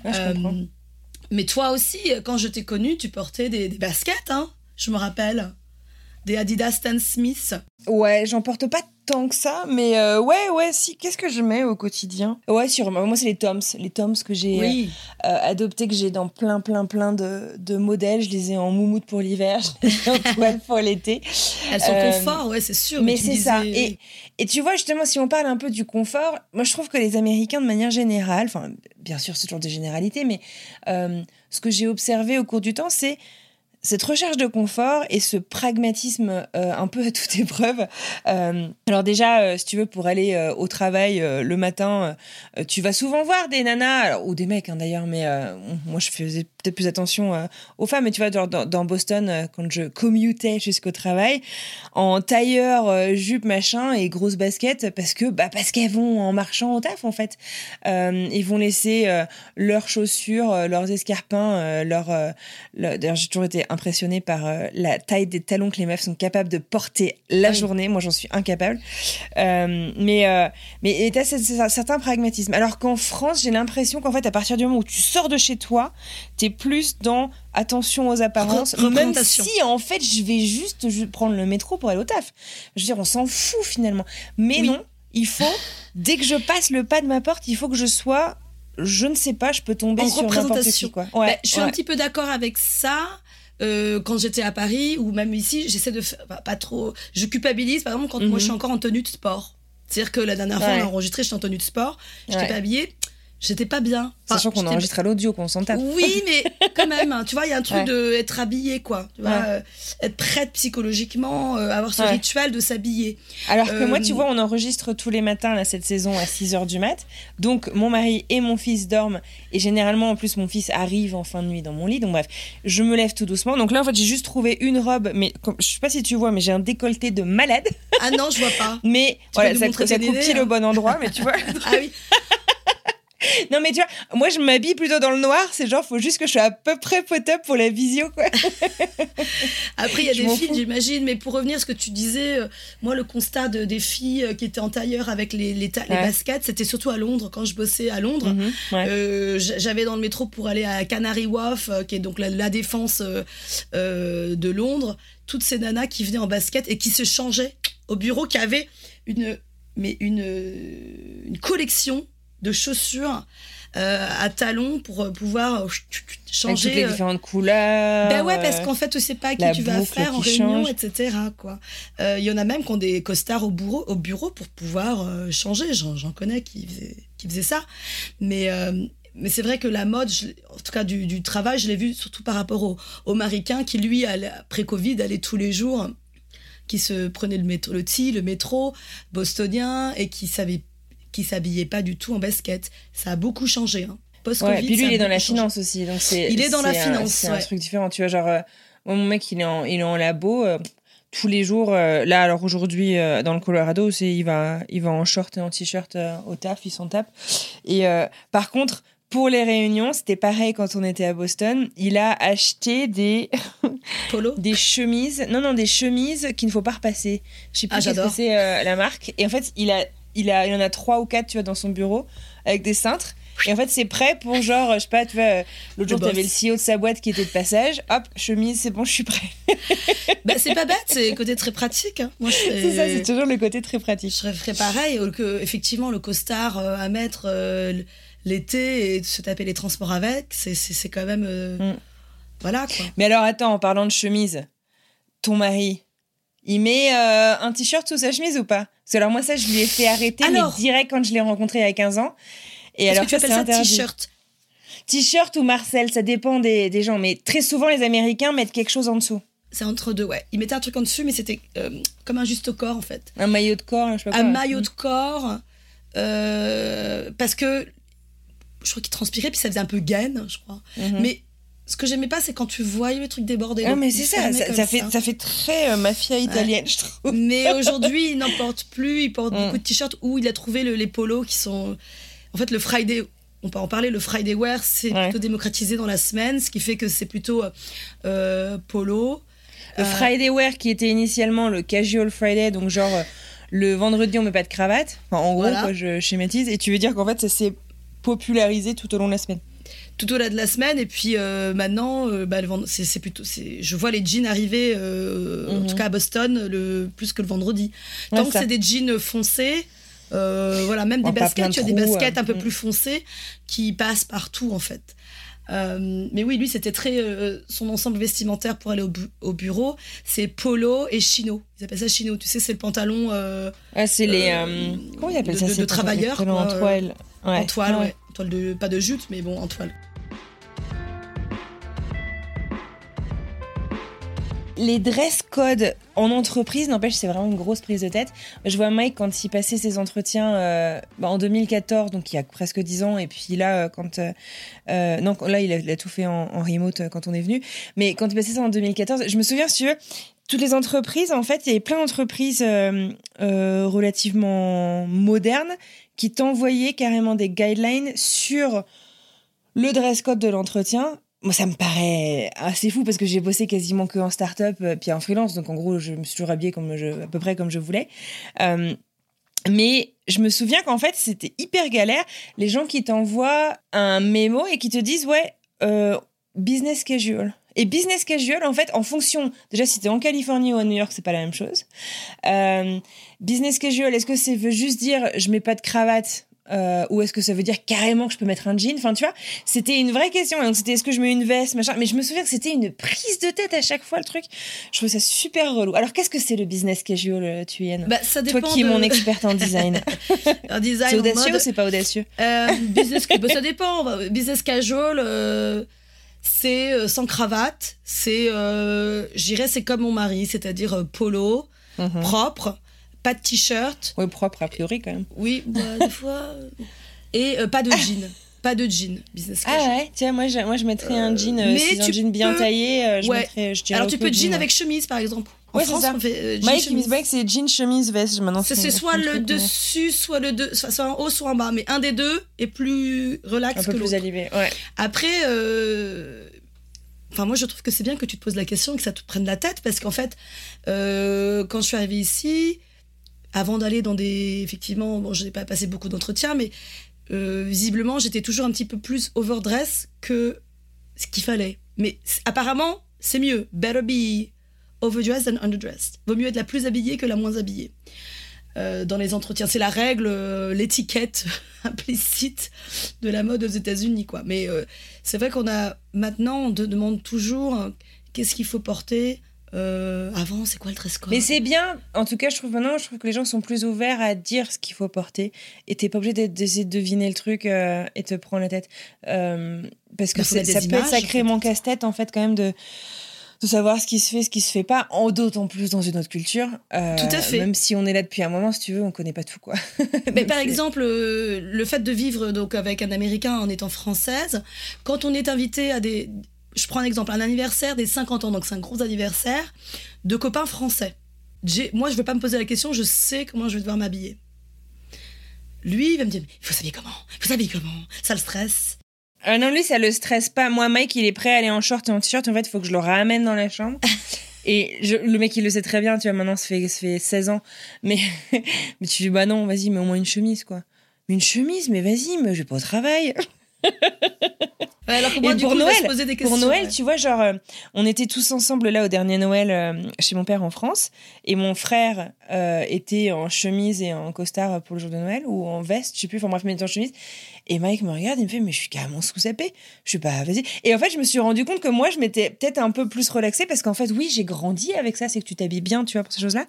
Ouais, je Euh, comprends. mais toi aussi, quand je t'ai connu, tu portais des, des baskets, hein, je me rappelle. Des Adidas Stan Smith. Ouais, j'en porte pas tant que ça, mais euh, ouais, ouais, si. Qu'est-ce que je mets au quotidien? Ouais, sur moi, c'est les Toms, les Toms que j'ai Oui. euh, adoptés, que j'ai dans plein, plein, plein de, de modèles. Je les ai en moumoute pour l'hiver, je les ai en toile pour l'été. Elles sont Euh, confort, ouais, c'est sûr. Mais c'est disais- ça. Et, et tu vois, justement, si on parle un peu du confort, moi, je trouve que les Américains, de manière générale, enfin, bien sûr, c'est toujours des généralités, mais euh, ce que j'ai observé au cours du temps, c'est cette recherche de confort et ce pragmatisme euh, un peu à toute épreuve. Euh, alors déjà, euh, si tu veux, pour aller au travail le matin, tu vas souvent voir des nanas, ou des mecs hein, d'ailleurs, mais moi je faisais peut-être plus attention aux femmes, mais tu vois, dans, Boston, quand je commutais jusqu'au travail, en tailleur, jupe, machin, et grosse basket, parce que bah, parce qu'elles vont en marchant au taf, en fait. Ils vont laisser leurs chaussures, leurs escarpins, euh, leur, euh, leur- D'ailleurs, j'ai toujours été impressionnée par euh, la taille des talons que les meufs sont capables de porter la oui. journée. Moi, j'en suis incapable. Euh, mais euh, mais et t'as un certain pragmatisme. Alors qu'en France, j'ai l'impression qu'en fait, à partir du moment où tu sors de chez toi, t'es plus dans attention aux apparences. Re- même si, en fait, je vais juste prendre le métro pour aller au taf. Je veux dire, on s'en fout finalement. Mais Oui. non, il faut, dès que je passe le pas de ma porte, il faut que je sois, je ne sais pas, je peux tomber En sur représentation. qui. Quoi. Bah, je suis ouais. un petit peu d'accord avec ça. Euh, quand j'étais à Paris ou même ici, j'essaie de faire pas, pas trop. Je culpabilise, par exemple, quand moi Mhm. je suis encore en tenue de sport. C'est-à-dire que la dernière fois, Ouais. on a enregistré, j'étais en tenue de sport, j'étais Ouais. pas habillée, j'étais pas bien. Enfin, Sachant qu'on enregistre à l'audio, qu'on s'en tape. Oui, mais quand même, hein, tu vois, il y a un truc Ouais. de être habillé, quoi. Tu vois, Ouais. euh, être prête psychologiquement, euh, avoir ce Ouais. rituel de s'habiller. Alors que moi, Euh, tu vois, on enregistre tous les matins là, cette saison à 6h du mat. Donc, mon mari et mon fils dorment. Et généralement, en plus, mon fils arrive en fin de nuit dans mon lit. Donc, bref, je me lève tout doucement. Donc là, en fait, j'ai juste trouvé une robe. Mais comme- je sais pas si tu vois, mais j'ai un décolleté de malade. Ah non, je vois pas. Mais peux voilà, ça, ça coupe idée, pile hein. bon endroit. Mais tu vois. Ah oui. Non, mais tu vois, moi, je m'habille plutôt dans le noir. C'est genre, faut juste que je sois à peu près pot-up pour la visio, quoi. Après, il y a Je des filles, j'imagine, mais pour revenir à ce que tu disais, euh, moi, le constat de, des filles euh, qui étaient en tailleur avec les, les, ta- les Ouais. baskets, c'était surtout à Londres, quand je bossais à Londres. Mhm, ouais. Euh, J'avais dans le métro pour aller à Canary Wharf, euh, qui est donc la, la défense de Londres, toutes ces nanas qui venaient en basket et qui se changeaient au bureau, qui avaient une, mais une, une collection de chaussures euh, à talons pour euh, pouvoir euh, Avec changer. les euh, différentes couleurs. ben ouais, parce qu'en fait, tu sais pas qui tu vas faire en réunion, change. etc. quoi. Euh, Il y en a même qui ont des costards au bureau, au bureau pour pouvoir euh, changer. J'en connais qui faisaient, qui faisaient ça. Mais, mais c'est vrai que la mode, je en tout cas du, du travail, je l'ai vu surtout par rapport au, au Maricain qui, lui, après Covid, allait tous les jours, qui se prenait le métro, le T, le métro bostonien et qui savait qui s'habillait pas du tout en basket. Ça a beaucoup changé. Hein. Post-Covid, Ouais, puis lui, il est dans la changé. finance aussi. Donc c'est, Il est dans la un- finance, C'est un truc différent. Tu vois, genre, euh, moi, mon mec, il est en, il est en labo. euh, tous les jours, euh, là, alors aujourd'hui, dans le Colorado, c'est, il, va, il va en short et en t-shirt au taf, il s'en tape. Et par contre, pour les réunions, c'était pareil quand on était à Boston. Il a acheté des, Polo. des chemises, non, non, des chemises qu'il ne faut pas repasser. Je sais plus Ah, qu'est-ce que c'est euh, la marque. Et en fait, il a, il a, il en a trois ou quatre, tu vois, dans son bureau avec des cintres. Et en fait, c'est prêt pour genre, je sais pas, tu vois, l'autre jour, t'avais le CEO de sa boîte qui était de passage. Hop, chemise, c'est bon, je suis prêt. Bah, c'est pas bête, c'est le côté très pratique. hein. Moi, je C'est ça, c'est toujours le côté très je pratique. ferais pareil. Que, effectivement, le costard euh, à mettre euh, l'été et de se taper les transports avec, c'est, c'est, c'est quand même. euh, Mm. Voilà, quoi. Mais alors, attends, en parlant de chemise, ton mari, il met euh, un t-shirt sous sa chemise ou pas? Parce que alors, moi, ça, je lui ai fait arrêter, Alors- mais direct quand je l'ai rencontré il y a 15 ans. Et alors, que tu ça, appelles ça t-shirt T-shirt ou Marcel, ça dépend des, des gens. Mais très souvent, les Américains mettent quelque chose en dessous. C'est entre deux, ouais. Il mettait un truc en dessus, mais c'était euh, comme un juste corps, en fait. Un maillot de corps, je sais pas un quoi. maillot de corps, euh, parce que je crois qu'il transpirait, puis ça faisait un peu gaine, je crois. Mhm. Mais ce que j'aimais pas, c'est quand tu voyais le truc déborder. Ah, donc mais c'est ça, ça, fait, ça fait très euh, mafia italienne, je trouve. Mais aujourd'hui, il n'en porte plus. Il porte Mm. beaucoup de t-shirts où il a trouvé le- les polos qui sont. En fait, le Friday. On peut en parler, le Friday Wear, c'est Ouais. plutôt démocratisé dans la semaine, ce qui fait que c'est plutôt euh, polo. Le Euh, Friday Wear qui était initialement le Casual Friday, donc genre le vendredi on met pas de cravate. Enfin, en gros, Voilà. quoi, je schématise. Et tu veux dire qu'en fait ça s'est popularisé tout au long de la semaine. Tout au delà de la semaine. Et puis euh, maintenant, euh, bah, le vend- c'est c'est plutôt, c'est- je vois les jeans arriver, euh, en Mhm. tout cas à Boston, le plus que le vendredi. Ouais, Tant que ça. c'est des jeans foncés. euh, voilà, même Bon, des baskets, tu as des baskets euh, un peu mm. plus foncées qui passent partout en fait. Euh, mais oui, lui, c'était très. euh, son ensemble vestimentaire pour aller au, bu- au bureau, c'est polo et chino. Ils appellent ça chino. Tu sais, c'est le pantalon Ouais, euh, Ah, c'est les. Euh, euh, comment ils appellent de- ça de- de travailleurs, en toile. Ouais. en toile, Ouais. ouais. En toile de, pas de jute, mais bon, en toile. Les dress codes en entreprise, n'empêche, c'est vraiment une grosse prise de tête. Je vois Mike quand il passait ses entretiens euh, bah, en 2014, donc il y a presque 10 ans, et puis là, euh, quand. euh, euh, non, là, il a, il a tout fait en, remote euh, quand on est venu. Mais quand il passait ça en 2014, je me souviens, si tu veux, toutes les entreprises, en fait, il y avait plein d'entreprises euh, relativement modernes qui t'envoyaient carrément des guidelines sur le dress code de l'entretien. Moi, ça me paraît assez fou parce que j'ai bossé quasiment que en start-up euh, puis en freelance. Donc, en gros, je me suis toujours habillée à peu près comme je voulais. Euh, mais je me souviens qu'en fait, c'était hyper galère. Les gens qui t'envoient un mémo et qui te disent, ouais, euh, business casual. Et business casual, en fait, en fonction, déjà si t'es en Californie ou à New York, c'est pas la même chose. Business casual, est-ce que ça veut juste dire je mets pas de cravate euh, ou est-ce que ça veut dire carrément que je peux mettre un jean? Enfin, tu vois, c'était une vraie question. Donc, c'était est-ce que je mets une veste, machin? Mais je me souviens que c'était une prise de tête à chaque fois, le truc. Je trouvais ça super relou. Alors, qu'est-ce que c'est le business casual, euh, Thuyen Bah, ça dépend. Toi qui es de- mon experte en design. Un design c'est en audacieux mode- ou c'est pas audacieux? Euh, business, bah, ça dépend. Business casual, euh, c'est sans cravate. C'est, j'irais, c'est comme mon mari, c'est-à-dire polo, Mhm. propre, pas de t-shirt. Oui, propre a priori quand même. Oui, bah, des fois. euh, Et euh, pas de jean. Pas de jean, business casual. Ah ouais, tiens, moi je, moi, je mettrais un jean, euh, mais si c'est un tu jean bien peux- taillé, euh, je Ouais. mettrais, je Alors tu peux peu jean avec chemise, par exemple. En Ouais, France, ça. on fait euh, jean Mike, chemise. que c'est jean, chemise, veste. Maintenant, C'est soit le truc, mais dessus, soit le de, soit, en haut, soit en bas. Mais un des deux est plus relax Un que plus l'autre. allumé. Ouais. Après, euh, enfin moi je trouve que c'est bien que tu te poses la question et que ça te prenne la tête parce qu'en fait, euh, quand je suis arrivée ici, avant d'aller dans des, effectivement, bon, je n'ai pas passé beaucoup d'entretiens, mais euh, visiblement j'étais toujours un petit peu plus overdress que ce qu'il fallait. Mais apparemment, c'est mieux. Better be overdressed than underdressed. Vaut mieux être la plus habillée que la moins habillée. Euh, dans les entretiens, c'est la règle, euh, l'étiquette implicite de la mode aux États-Unis, quoi. Mais c'est vrai qu'on a maintenant, on te demande toujours euh, qu'est-ce qu'il faut porter. Euh, avant, c'est quoi le dress code? Mais c'est bien, en tout cas, je trouve maintenant, je trouve que les gens sont plus ouverts à dire ce qu'il faut porter. Et t'es pas obligé d'essayer de deviner le truc euh, et te prendre la tête. Euh, parce que Bah, ça des peut être sacrément casse-tête, en fait, quand même, de, de savoir ce qui se fait, ce qui se fait pas. En d'autant plus dans une autre culture. Euh, Tout à fait. Même si on est là depuis un moment, si tu veux, on connaît pas tout, quoi. Mais par exemple, euh, le fait de vivre donc avec un Américain en étant française, quand on est invité à des, je prends un exemple, un anniversaire des 50 ans, donc c'est un gros anniversaire de copains français. Moi, je veux pas me poser la question, je sais comment je vais devoir m'habiller. Lui, il va me dire, faut s'habiller comment Il faut s'habiller comment Ça le stresse. Ah non, lui, ça le stresse pas. Moi, Mike, il est prêt à aller en short et en t-shirt. En fait, il faut que je le ramène dans la chambre. Et je- le mec, il le sait très bien, tu vois, maintenant, ça fait, ça fait 16 ans. Mais, mais tu dis, bah non, vas-y, mais au moins une chemise, quoi. Mais une chemise, mais vas-y, mais je vais pas au travail. Ouais, alors que Et du pour coup, Noël, poser des questions. Pour Noël, ouais. tu vois, genre, euh, on était tous ensemble là au dernier Noël euh, chez mon père en France. Et mon frère euh, était en chemise et en costard pour le jour de Noël ou en veste, je sais plus, enfin bref, mais il était en chemise. Et Mike me regarde, il me fait, mais je suis carrément sous-sapé. Je suis pas, vas-y. Et en fait, je me suis rendu compte que moi, je m'étais peut-être un peu plus relaxée parce qu'en fait, oui, j'ai grandi avec ça, c'est que tu t'habilles bien, tu vois, pour ces choses-là.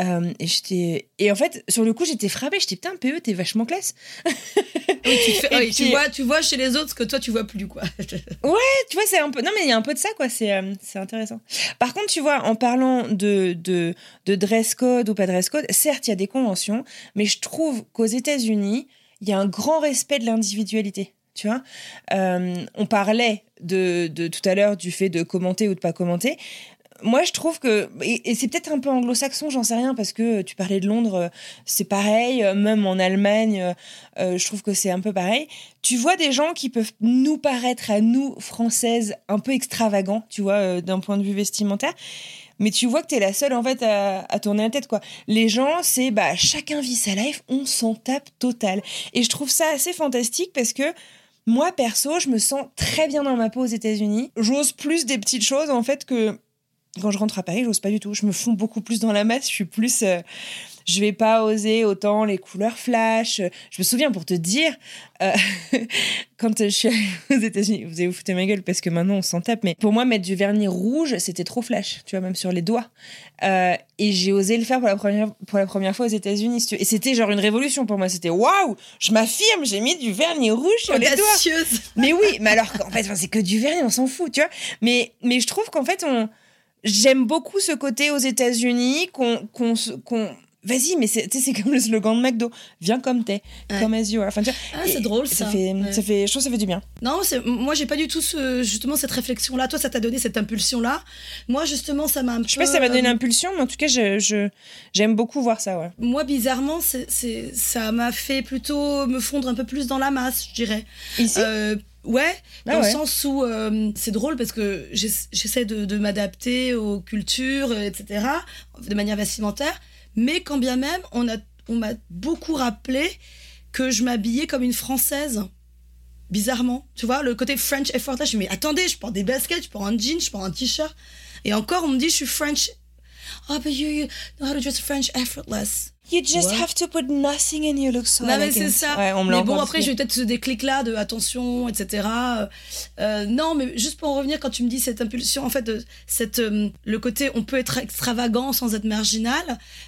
Euh, et j'étais. Et en fait, sur le coup, j'étais frappée. J'étais, putain, PE, t'es vachement classe. Oui, tu, fais- vois, tu vois chez les autres ce que toi, tu vois plus, quoi. tu vois, c'est un peu. Non, mais il y a un peu de ça, quoi. C'est euh, c'est intéressant. Par contre, tu vois, en parlant de, de, de dress code ou pas dress code, certes, il y a des conventions, mais je trouve qu'aux États-Unis, il y a un grand respect de l'individualité. Tu vois, Euh, on parlait de, de tout à l'heure du fait de commenter ou de pas commenter. Moi, je trouve que, et, c'est peut-être un peu anglo-saxon, j'en sais rien, parce que tu parlais de Londres, euh, c'est pareil, euh, même en Allemagne, je trouve que c'est un peu pareil. Tu vois des gens qui peuvent nous paraître à nous, françaises, un peu extravagants, tu vois, d'un point de vue vestimentaire. Mais tu vois que t'es la seule, en fait, à, tourner la tête, quoi. Les gens, c'est, bah, chacun vit sa life, on s'en tape total. Et je trouve ça assez fantastique parce que moi perso, je me sens très bien dans ma peau aux États-Unis. J'ose plus des petites choses en fait que quand je rentre à Paris, j'ose pas du tout. Je me fonds beaucoup plus dans la masse. Je suis plus. euh, je vais pas oser autant les couleurs flash. Je me souviens pour te dire, euh, quand je suis allée aux États-Unis, vous allez vous foutre ma gueule parce que maintenant on s'en tape, mais pour moi, mettre du vernis rouge, c'était trop flash, tu vois, même sur les doigts. Euh, et j'ai osé le faire pour la première, pour la première fois aux États-Unis. si. Et c'était genre une révolution pour moi. C'était waouh, je m'affirme, j'ai mis du vernis rouge sur les doigts. Mais oui, mais alors qu'en fait, c'est que du vernis, on s'en fout, tu vois. Mais, mais je trouve qu'en fait, on... j'aime beaucoup ce côté aux États-Unis qu'on. qu'on... Vas-y, mais c'est, tu sais, c'est comme le slogan de McDo. Viens comme t'es, Ouais. comme as you are. Enfin, tu vois, Ah, c'est drôle, ça. fait, Ouais. ça fait, je trouve que ça fait du bien. Non, moi j'ai pas du tout ce, justement cette réflexion-là. Toi, ça t'a donné cette impulsion-là. Moi, justement, ça m'a un peu. Je sais pas si ça m'a donné euh, impulsion, mais en tout cas, je, je- j'aime beaucoup voir ça, ouais. Moi, bizarrement, c'est, c'est- ça m'a fait plutôt me fondre un peu plus dans la masse, je dirais. Ici? Euh, ouais, Ah dans ouais. le sens où euh, c'est drôle parce que j'ess- j'essaie de, de m'adapter aux cultures, euh, etc., de manière vestimentaire. Mais quand bien même, on m'a beaucoup rappelé que je m'habillais comme une française. Bizarrement, tu vois, le côté French effortless. Je me dis, mais attendez, je porte des baskets, je porte un jean, je porte un t-shirt. Et encore, on me dit, je suis French. Oh, but you, you know how to dress French effortless? You just Ouais. have to put nothing and you look so Non, mais c'est ça. Ouais, on me l'a mais bon, après, j'ai eu peut-être ce déclic-là de attention, etc. Euh, euh, non, mais juste pour en revenir, quand tu me dis cette impulsion, en fait, de cette, euh, le côté on peut être extravagant sans être marginal,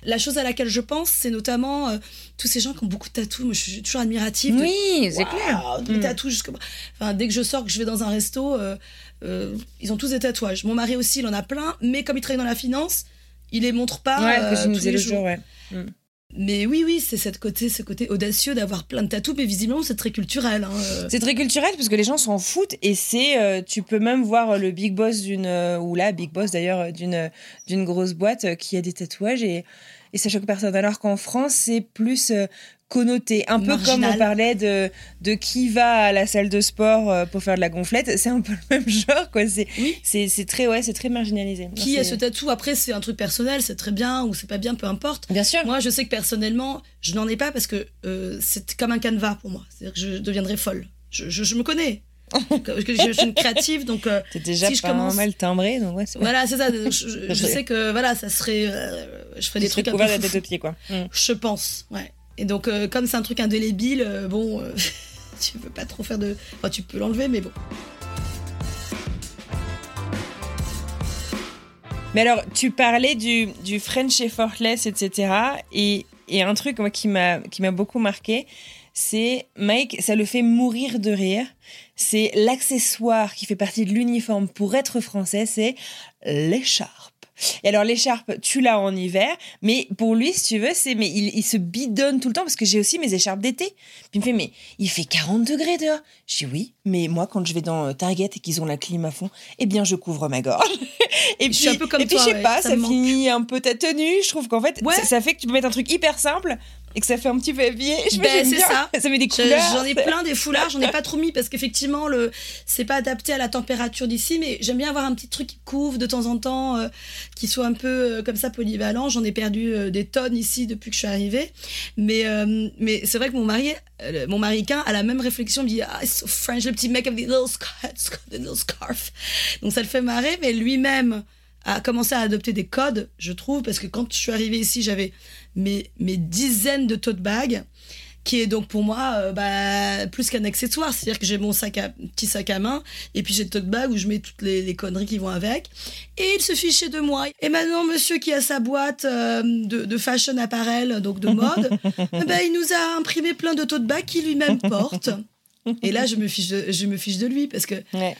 la chose à laquelle je pense, c'est notamment euh, tous ces gens qui ont beaucoup de tatous. Moi, je suis toujours admirative. de- Oui, c'est clair. Des Mm. tatous jusqu'au. Enfin, dès que je sors, que je vais dans un resto, euh, euh, ils ont tous des tatouages. Mon mari aussi, il en a plein, mais comme il travaille dans la finance, il les montre pas. Ouais, euh, que tous les le jours. jour, ouais. Mais oui, oui, c'est cette côté, ce côté audacieux d'avoir plein de tatous, mais visiblement c'est très culturel. hein, euh. C'est très culturel parce que les gens s'en foutent et c'est euh, tu peux même voir le big boss d'une euh, ou la big boss d'ailleurs euh, d'une euh, grosse boîte euh, qui a des tatouages et ça choque personne alors qu'en France c'est plus euh, connoté un peu comme on parlait de de qui va à la salle de sport euh, pour faire de la gonflette c'est un peu le même genre quoi c'est Oui. c'est c'est très ouais c'est très marginalisé Qui a ce tatou Après, c'est un truc personnel, c'est très bien ou c'est pas bien, peu importe. bien sûr Moi, je sais que personnellement, je n'en ai pas parce que euh, c'est comme un canevas pour moi. C'est-à-dire que je deviendrais folle. Je, je- je me connais. Que- que je suis une créative, donc euh, t'es déjà si je pas commence- mal timbré donc ouais voilà, c'est ça. Je, je- je sais que voilà, ça serait, euh, je ferais des trucs un peu la tête aux pieds quoi Mm. Je pense, ouais. Et donc, euh, comme c'est un truc indélébile, euh, bon, euh, tu veux pas trop faire de. Enfin, tu peux l'enlever, mais bon. Mais alors, tu parlais du, du French effortless, etc. Et, et un truc moi, qui m'a beaucoup marqué, c'est Mike, ça le fait mourir de rire. C'est l'accessoire qui fait partie de l'uniforme pour être français, c'est l'écharpe. Et alors l'écharpe, tu l'as en hiver, mais pour lui, si tu veux, c'est mais il, il se bidonne tout le temps parce que j'ai aussi mes écharpes d'été. Puis il me fait mais il fait 40 degrés dehors. Je dis oui, mais moi quand je vais dans euh, Target et qu'ils ont la clim à fond, eh bien je couvre ma gorge. et puis suis un peu comme et puis je sais ouais, pas, ça finit un peu ta tenue. Je trouve qu'en fait, Ouais. ça, ça fait que tu peux mettre un truc hyper simple et que ça fait un petit peu habillé. Je Ben, c'est ça. Ça met des couleurs. J'en ai plein des foulards, j'en ai pas trop mis parce qu'effectivement le c'est pas adapté à la température d'ici, mais j'aime bien avoir un petit truc qui couvre de temps en temps, euh, qui soit un peu euh, comme ça polyvalent. J'en ai perdu euh, des tonnes ici depuis que je suis arrivée, mais euh, mais c'est vrai que mon mari, euh, mon américain a la même réflexion, il dit ah it's so French, le petit mec avec des little scarf, little scarf. Donc ça le fait marrer, mais lui-même a commencé à adopter des codes, je trouve, parce que quand je suis arrivée ici, j'avais mes, mes dizaines de tote bags, qui est donc pour moi euh, bah, plus qu'un accessoire. C'est-à-dire que j'ai mon sac à, petit sac à main, et puis j'ai le tote bag où je mets toutes les, les conneries qui vont avec. Et il se fichait de moi. Et maintenant, monsieur qui a sa boîte euh, de, de fashion apparel, donc de mode, eh ben, il nous a imprimé plein de tote bags qu'il lui-même porte. Et là, je me fiche de, je me fiche de lui, parce que Ouais.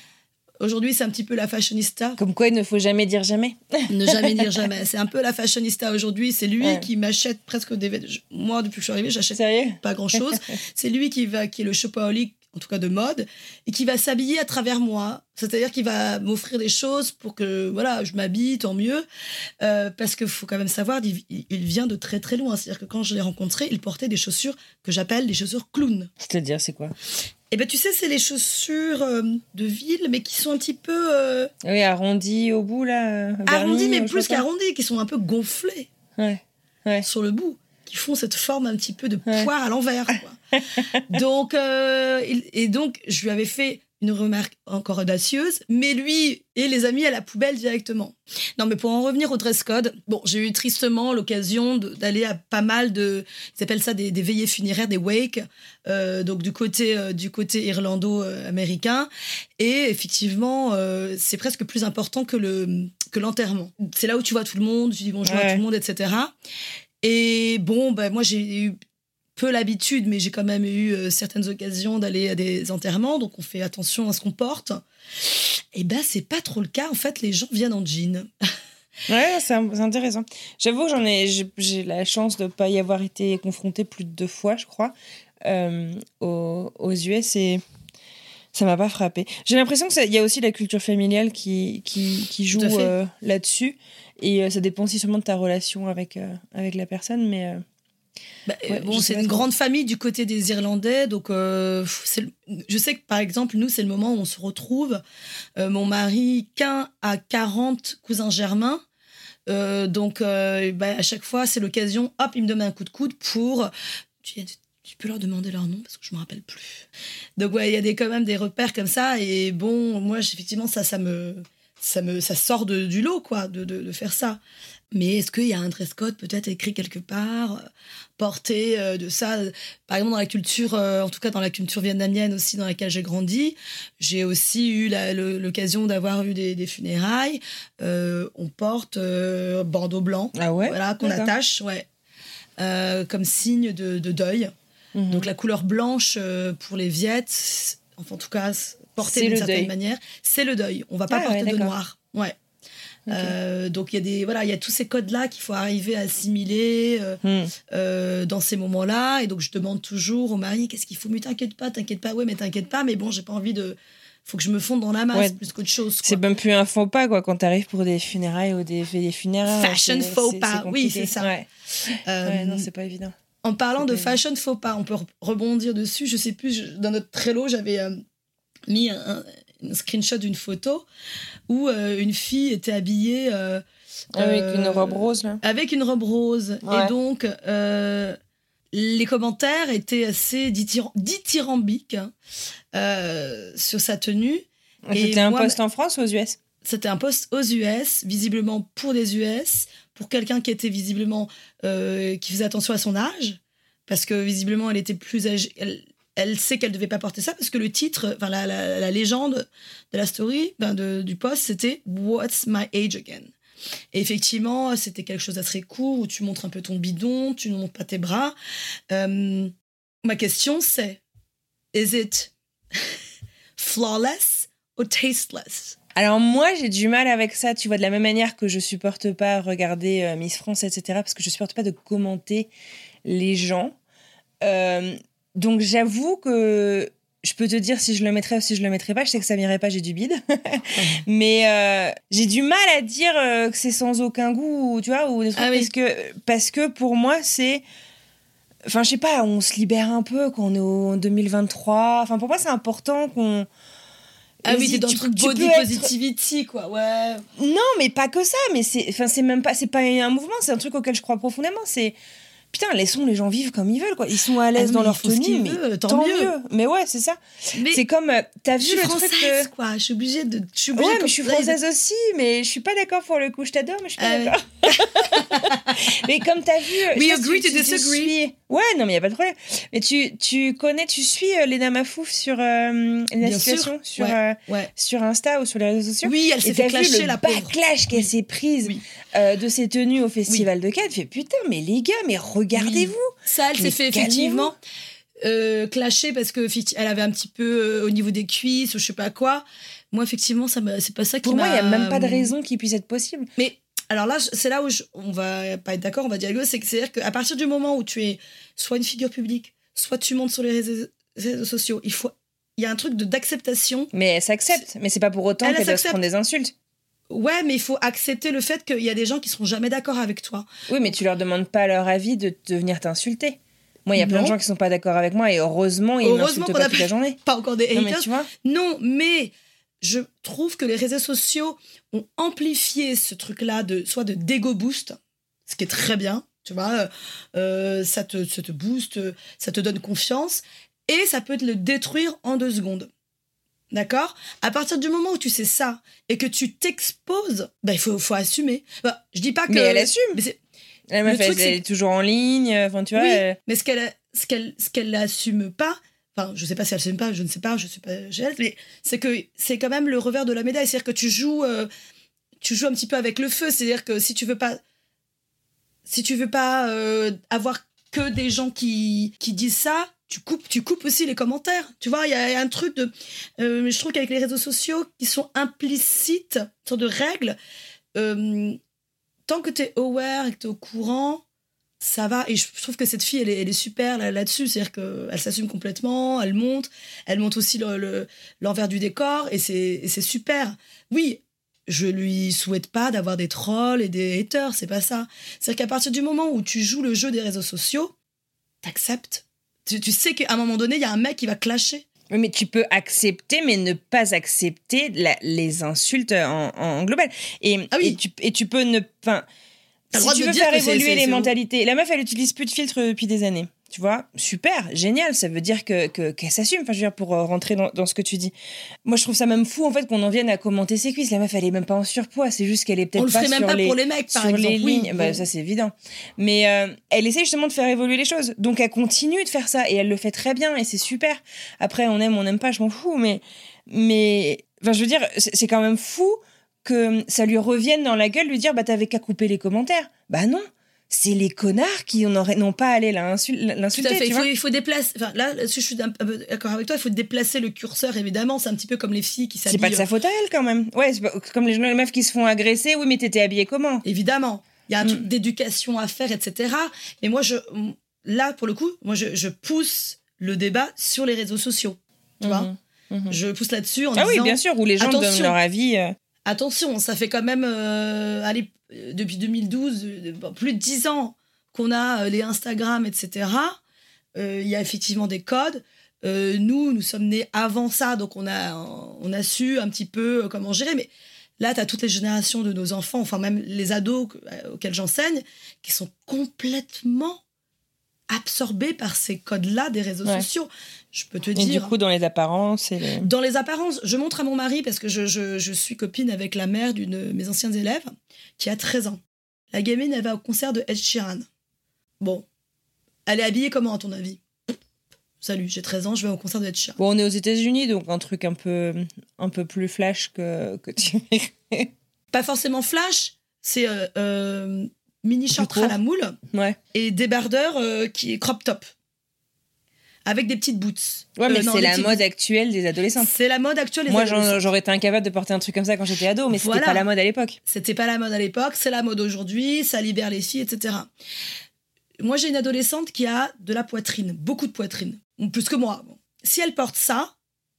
Aujourd'hui, c'est un petit peu la fashionista. Comme quoi, il ne faut jamais dire jamais. Ne jamais dire jamais. C'est un peu la fashionista aujourd'hui. C'est lui Ouais. qui m'achète presque des vêtements. Moi, depuis que je suis arrivée, j'achète pas grand chose. c'est lui qui va, qui est le shopaholic, en tout cas de mode, et qui va s'habiller à travers moi. C'est-à-dire qu'il va m'offrir des choses pour que, voilà, je m'habille, tant mieux. Euh, parce qu'il faut quand même savoir, il, il vient de très très loin. C'est-à-dire que quand je l'ai rencontré, il portait des chaussures que j'appelle des chaussures clown. C'est-à-dire, c'est quoi? Et ben tu sais, c'est les chaussures euh, de ville, mais qui sont un petit peu euh, Oui, arrondi au bout, là. euh, arrondies, mais plus qu'arrondies, qui sont un peu gonflées Ouais. Ouais. sur le bout. qui font cette forme un petit peu de poire à l'envers. quoi. donc, euh, et donc, je lui avais fait une remarque encore audacieuse, mais lui et les amis à la poubelle directement. Non, mais pour en revenir au dress code, bon, j'ai eu tristement l'occasion d'aller à pas mal de, ils appellent ça des, des veillées funéraires, des wakes, euh, donc du côté euh, du côté irlando-américain, et effectivement, euh, c'est presque plus important que le que l'enterrement. C'est là où tu vois tout le monde, tu dis bonjour à tout le monde, etc. Et bon, ben moi j'ai eu peu l'habitude, mais j'ai quand même eu euh, certaines occasions d'aller à des enterrements, donc on fait attention à ce qu'on porte. Et ben c'est pas trop le cas. En fait, les gens viennent en jean. Ouais, c'est intéressant. J'avoue que j'en ai, j'ai- la chance de pas y avoir été confrontée plus de deux fois, je crois, euh, aux, aux US et ça m'a pas frappé. J'ai l'impression que ça- il y a aussi la culture familiale qui, qui, qui joue euh, là-dessus et euh, ça dépend aussi sûrement de ta relation avec, avec la personne, mais Bah, euh, Ouais, bon, c'est une grande famille du côté des Irlandais, donc euh, le- je sais que par exemple, nous, c'est le moment où on se retrouve. Euh, mon mari, qu'un à 40 cousins germains. Euh, donc, bah, à chaque fois, c'est l'occasion, hop, il me donne un coup de coude pour. Tu, tu peux leur demander leur nom parce que je me rappelle plus. Donc, ouais, il y a des, quand même des repères comme ça. Et bon, moi, effectivement, ça, ça me. Ça, me, ça sort de- du lot, quoi, de, de, de faire ça. Mais est-ce qu'il y a un dress code peut-être écrit quelque part, euh, porté euh, de ça? Par exemple, dans la culture, euh, en tout cas dans la culture vietnamienne aussi, dans laquelle j'ai grandi, j'ai aussi eu l'occasion d'avoir eu des, des funérailles. Euh, on porte bandeau blanc, ah ouais, voilà, qu'on attache, ouais, comme signe de, de deuil. Mhm. Donc la couleur blanche pour les Viettes, enfin en tout cas portée d'une certaine deuil. manière, c'est le deuil. On va pas Ah ouais, porter de noir. Ouais. Euh, donc il y a des voilà il y a tous ces codes là qu'il faut arriver à assimiler euh, Hmm. euh, dans ces moments là et donc je demande toujours au mari qu'est-ce qu'il faut mais t'inquiète pas t'inquiète pas ouais mais t'inquiète pas mais bon j'ai pas envie de faut que je me fonde dans la masse Ouais. plus qu'autre chose. C'est même plus un faux pas quoi quand t'arrives pour des funérailles ou des, des funérailles. Fashion faux pas, oui, c'est ça. Ouais. Ouais, non, c'est pas évident. En parlant de fashion faux pas, on peut re- rebondir dessus. Je sais plus, je- dans notre Trello, j'avais mis un, un- screenshot d'une photo où euh, une fille était habillée euh, Avec euh, une robe rose là. Avec une robe rose. Ouais. Et donc, euh, les commentaires étaient assez dithyram- dithyrambiques hein, euh, sur sa tenue. Et C'était un moi, poste en France ou aux US C'était un poste aux US, visiblement pour des US, pour quelqu'un qui était visiblement euh, qui faisait attention à son âge, parce que visiblement elle était plus âgée. Elle, elle sait qu'elle devait pas porter ça parce que le titre, enfin la, la- légende de la story, ben, de- du poste, c'était What's my age again. Et effectivement, c'était quelque chose d'assez court où tu montres un peu ton bidon, tu ne montres pas tes bras. Euh, ma question c'est, is it flawless or tasteless? Alors moi j'ai du mal avec ça, tu vois, de la même manière que je supporte pas regarder euh, Miss France, etc. Parce que je supporte pas de commenter les gens. Euh, donc j'avoue que je peux te dire si je le mettrais ou si je le mettrais pas. Je sais que ça m'irait pas, j'ai du bide. Mais euh, j'ai du mal à dire euh, que c'est sans aucun goût, tu vois, ou des trucs Ah oui. parce que parce que pour moi c'est Enfin, je sais pas, on se libère un peu quand on est en 2023. Enfin, pour moi, c'est important qu'on. Ah oui, t'es dans le truc body être- positivity, quoi, ouais. Non, mais pas que ça. Mais c'est, enfin, c'est même pas, c'est pas un mouvement. C'est un truc auquel je crois profondément. C'est putain, laissons les gens vivre comme ils veulent, quoi. Ils sont à l'aise Ah oui, dans leur tenue, mais tant tant, mieux. mieux. Mais ouais, c'est ça. C'est comme, euh, t'as je vu suis le truc française, de. quoi. Je suis obligée de. Je suis obligée Ouais, mais je suis française aussi, mais je suis pas d'accord pour le coup. Je t'adore, mais je suis pas oui. d'accord. mais comme t'as vu, We je agree si to tu- tu disagree. suis- Ouais, non, mais y a pas de problème. Mais tu, tu connais, tu suis euh, Léna Mafouf sur euh, la situation sur Ouais, euh, ouais. sur Insta ou sur les réseaux sociaux? Oui, elle s'est fait clasher, le la backlash qu'elle s'est prise euh, de ses tenues au festival de Cannes. Fait putain, mais les gars, mais regardez-vous. Ça, elle s'est fait effectivement euh, clasher parce que elle avait un petit peu euh, au niveau des cuisses ou je sais pas quoi. Moi, effectivement, ça c'est pas ça qui Pour moi, il y a même pas de raison qui puisse être possible. Mais alors là, c'est là où je- on va pas être d'accord, on va dialoguer. C'est-à-dire qu'à partir du moment où tu es soit une figure publique, soit tu montes sur les réseaux, réseaux sociaux, il faut, il y a un truc de d'acceptation. Mais elle s'accepte. Mais c'est pas pour autant Elle qu'elle doit se prendre des insultes. Ouais, mais il faut accepter le fait qu'il y a des gens qui seront jamais d'accord avec toi. Oui, mais tu leur demandes pas leur avis de, de venir t'insulter. Moi, il y a plein de gens qui sont pas d'accord avec moi et heureusement, ils Heureusement m'insultent pas toute pas- la journée. Pas encore des Non, mais haters. tu vois Non, mais je trouve que les réseaux sociaux ont amplifié ce truc-là de soit de d'ego boost, ce qui est très bien, Tu vois, euh, euh, ça, te, ça te booste, ça te donne confiance et ça peut te le détruire en deux secondes. D'accord? À partir du moment où tu sais ça et que tu t'exposes, bah, il faut, faut assumer. Bah, je dis pas que. Mais elle assume. mais c'est- La meuf, Le truc, elle, elle c'est- est toujours en ligne. Enfin, tu vois. oui, elle- mais ce qu'elle ce qu'elle ce qu'elle assume pas, enfin, je sais pas si elle assume pas, je ne sais pas, je suis pas gênée, mais c'est que c'est quand même le revers de la médaille, c'est-à-dire que tu joues euh, tu joues un petit peu avec le feu, c'est-à-dire que si tu veux pas si tu veux pas euh, avoir que des gens qui qui disent ça, tu coupes tu coupes aussi les commentaires. Tu vois, il y, a un truc de euh, je trouve qu'avec les réseaux sociaux qui sont implicites, une sorte de règles euh, tant que tu es aware et que tu es au courant, ça va. Et je trouve que cette fille, elle est, super là- là-dessus. C'est-à-dire qu'elle s'assume complètement, elle monte, elle monte aussi le- le- l'envers du décor et c'est super. Oui, je lui souhaite pas d'avoir des trolls et des haters, c'est pas ça. C'est-à-dire qu'à partir du moment où tu joues le jeu des réseaux sociaux, t'acceptes. Tu, tu sais qu'à un moment donné, il y a un mec qui va clasher. Oui, mais tu peux accepter, mais ne pas accepter la- les insultes en, en global. Et, Ah oui. et, tu, et tu peux ne. Le si tu veux faire évoluer les mentalités, la meuf, elle utilise plus de filtres depuis des années. Tu vois, super, génial. Ça veut dire que que- qu'elle s'assume. Enfin, je veux dire, pour euh, rentrer dans, dans ce que tu dis. Moi, je trouve ça même fou en fait qu'on en vienne à commenter ses cuisses. La meuf, elle est même pas en surpoids. C'est juste qu'elle est On peut-être le pas ferait même sur pas les pour les mecs, par sur exemple. les Oui, lignes. Bah, ça, c'est évident. Mais euh, elle essaie justement de faire évoluer les choses. Donc, elle continue de faire ça et elle le fait très bien et c'est super. Après, on aime, on n'aime pas, je m'en fous. Mais, mais, enfin, je veux dire, c'est c'est quand même fou que ça lui revienne dans la gueule, lui dire, bah, t'avais qu'à couper les commentaires. Bah non. C'est les connards qui n'ont pas allé l'insulter. Il faut, il faut déplacer. Enfin, là, je suis un peu d'accord avec toi. Il faut déplacer le curseur, évidemment. C'est un petit peu comme les filles qui s'habillent. C'est pas de sa faute à elle quand même. Ouais, pas- comme les, les meufs qui se font agresser. Oui, mais t'étais habillée comment? Évidemment. Il y a un Mm. truc d'éducation à faire, etc. Mais moi, je, là, pour le coup, moi, je, je pousse le débat sur les réseaux sociaux. Tu vois Mhm, mhm. Je pousse là-dessus en Ah oui, disant bien sûr, où les gens donnent attention. leur avis. euh. attention, ça fait quand même, euh, allez, depuis 2012, euh, bon, plus de 10 ans qu'on a euh, les Instagram, etc. Euh, Il y a effectivement des codes. Euh, nous, nous sommes nés avant ça, donc on a, on a su un petit peu euh, comment gérer. Mais là, tu as toutes les générations de nos enfants, enfin même les ados que- euh, auxquels j'enseigne, qui sont complètement absorbés par ces codes-là des réseaux Ouais. sociaux. Je peux te Et dire. du coup, dans les apparences et les... Dans les apparences, je montre à mon mari parce que je, je- je suis copine avec la mère d'une de mes anciennes élèves qui a 13 ans. La gamine, elle va au concert de Ed Sheeran. Bon, elle est habillée comment à ton avis? Salut, j'ai 13 ans, je vais au concert de Ed Sheeran. Bon, on est aux États-Unis, donc un truc un peu, un peu plus flash que, que tu. Pas forcément flash, c'est euh, euh, mini short à la moule ouais. et débardeur euh, qui est crop top. Avec des petites boots. Ouais, mais Euh, c'est la mode actuelle des adolescents. C'est la mode actuelle des Moi, j'aurais été incapable de porter un truc comme ça quand j'étais ado, mais c'était pas la mode à l'époque. C'était pas la mode à l'époque, c'est la mode aujourd'hui, ça libère les filles, etc. Moi, j'ai une adolescente qui a de la poitrine, beaucoup de poitrine, plus que moi. Si elle porte ça,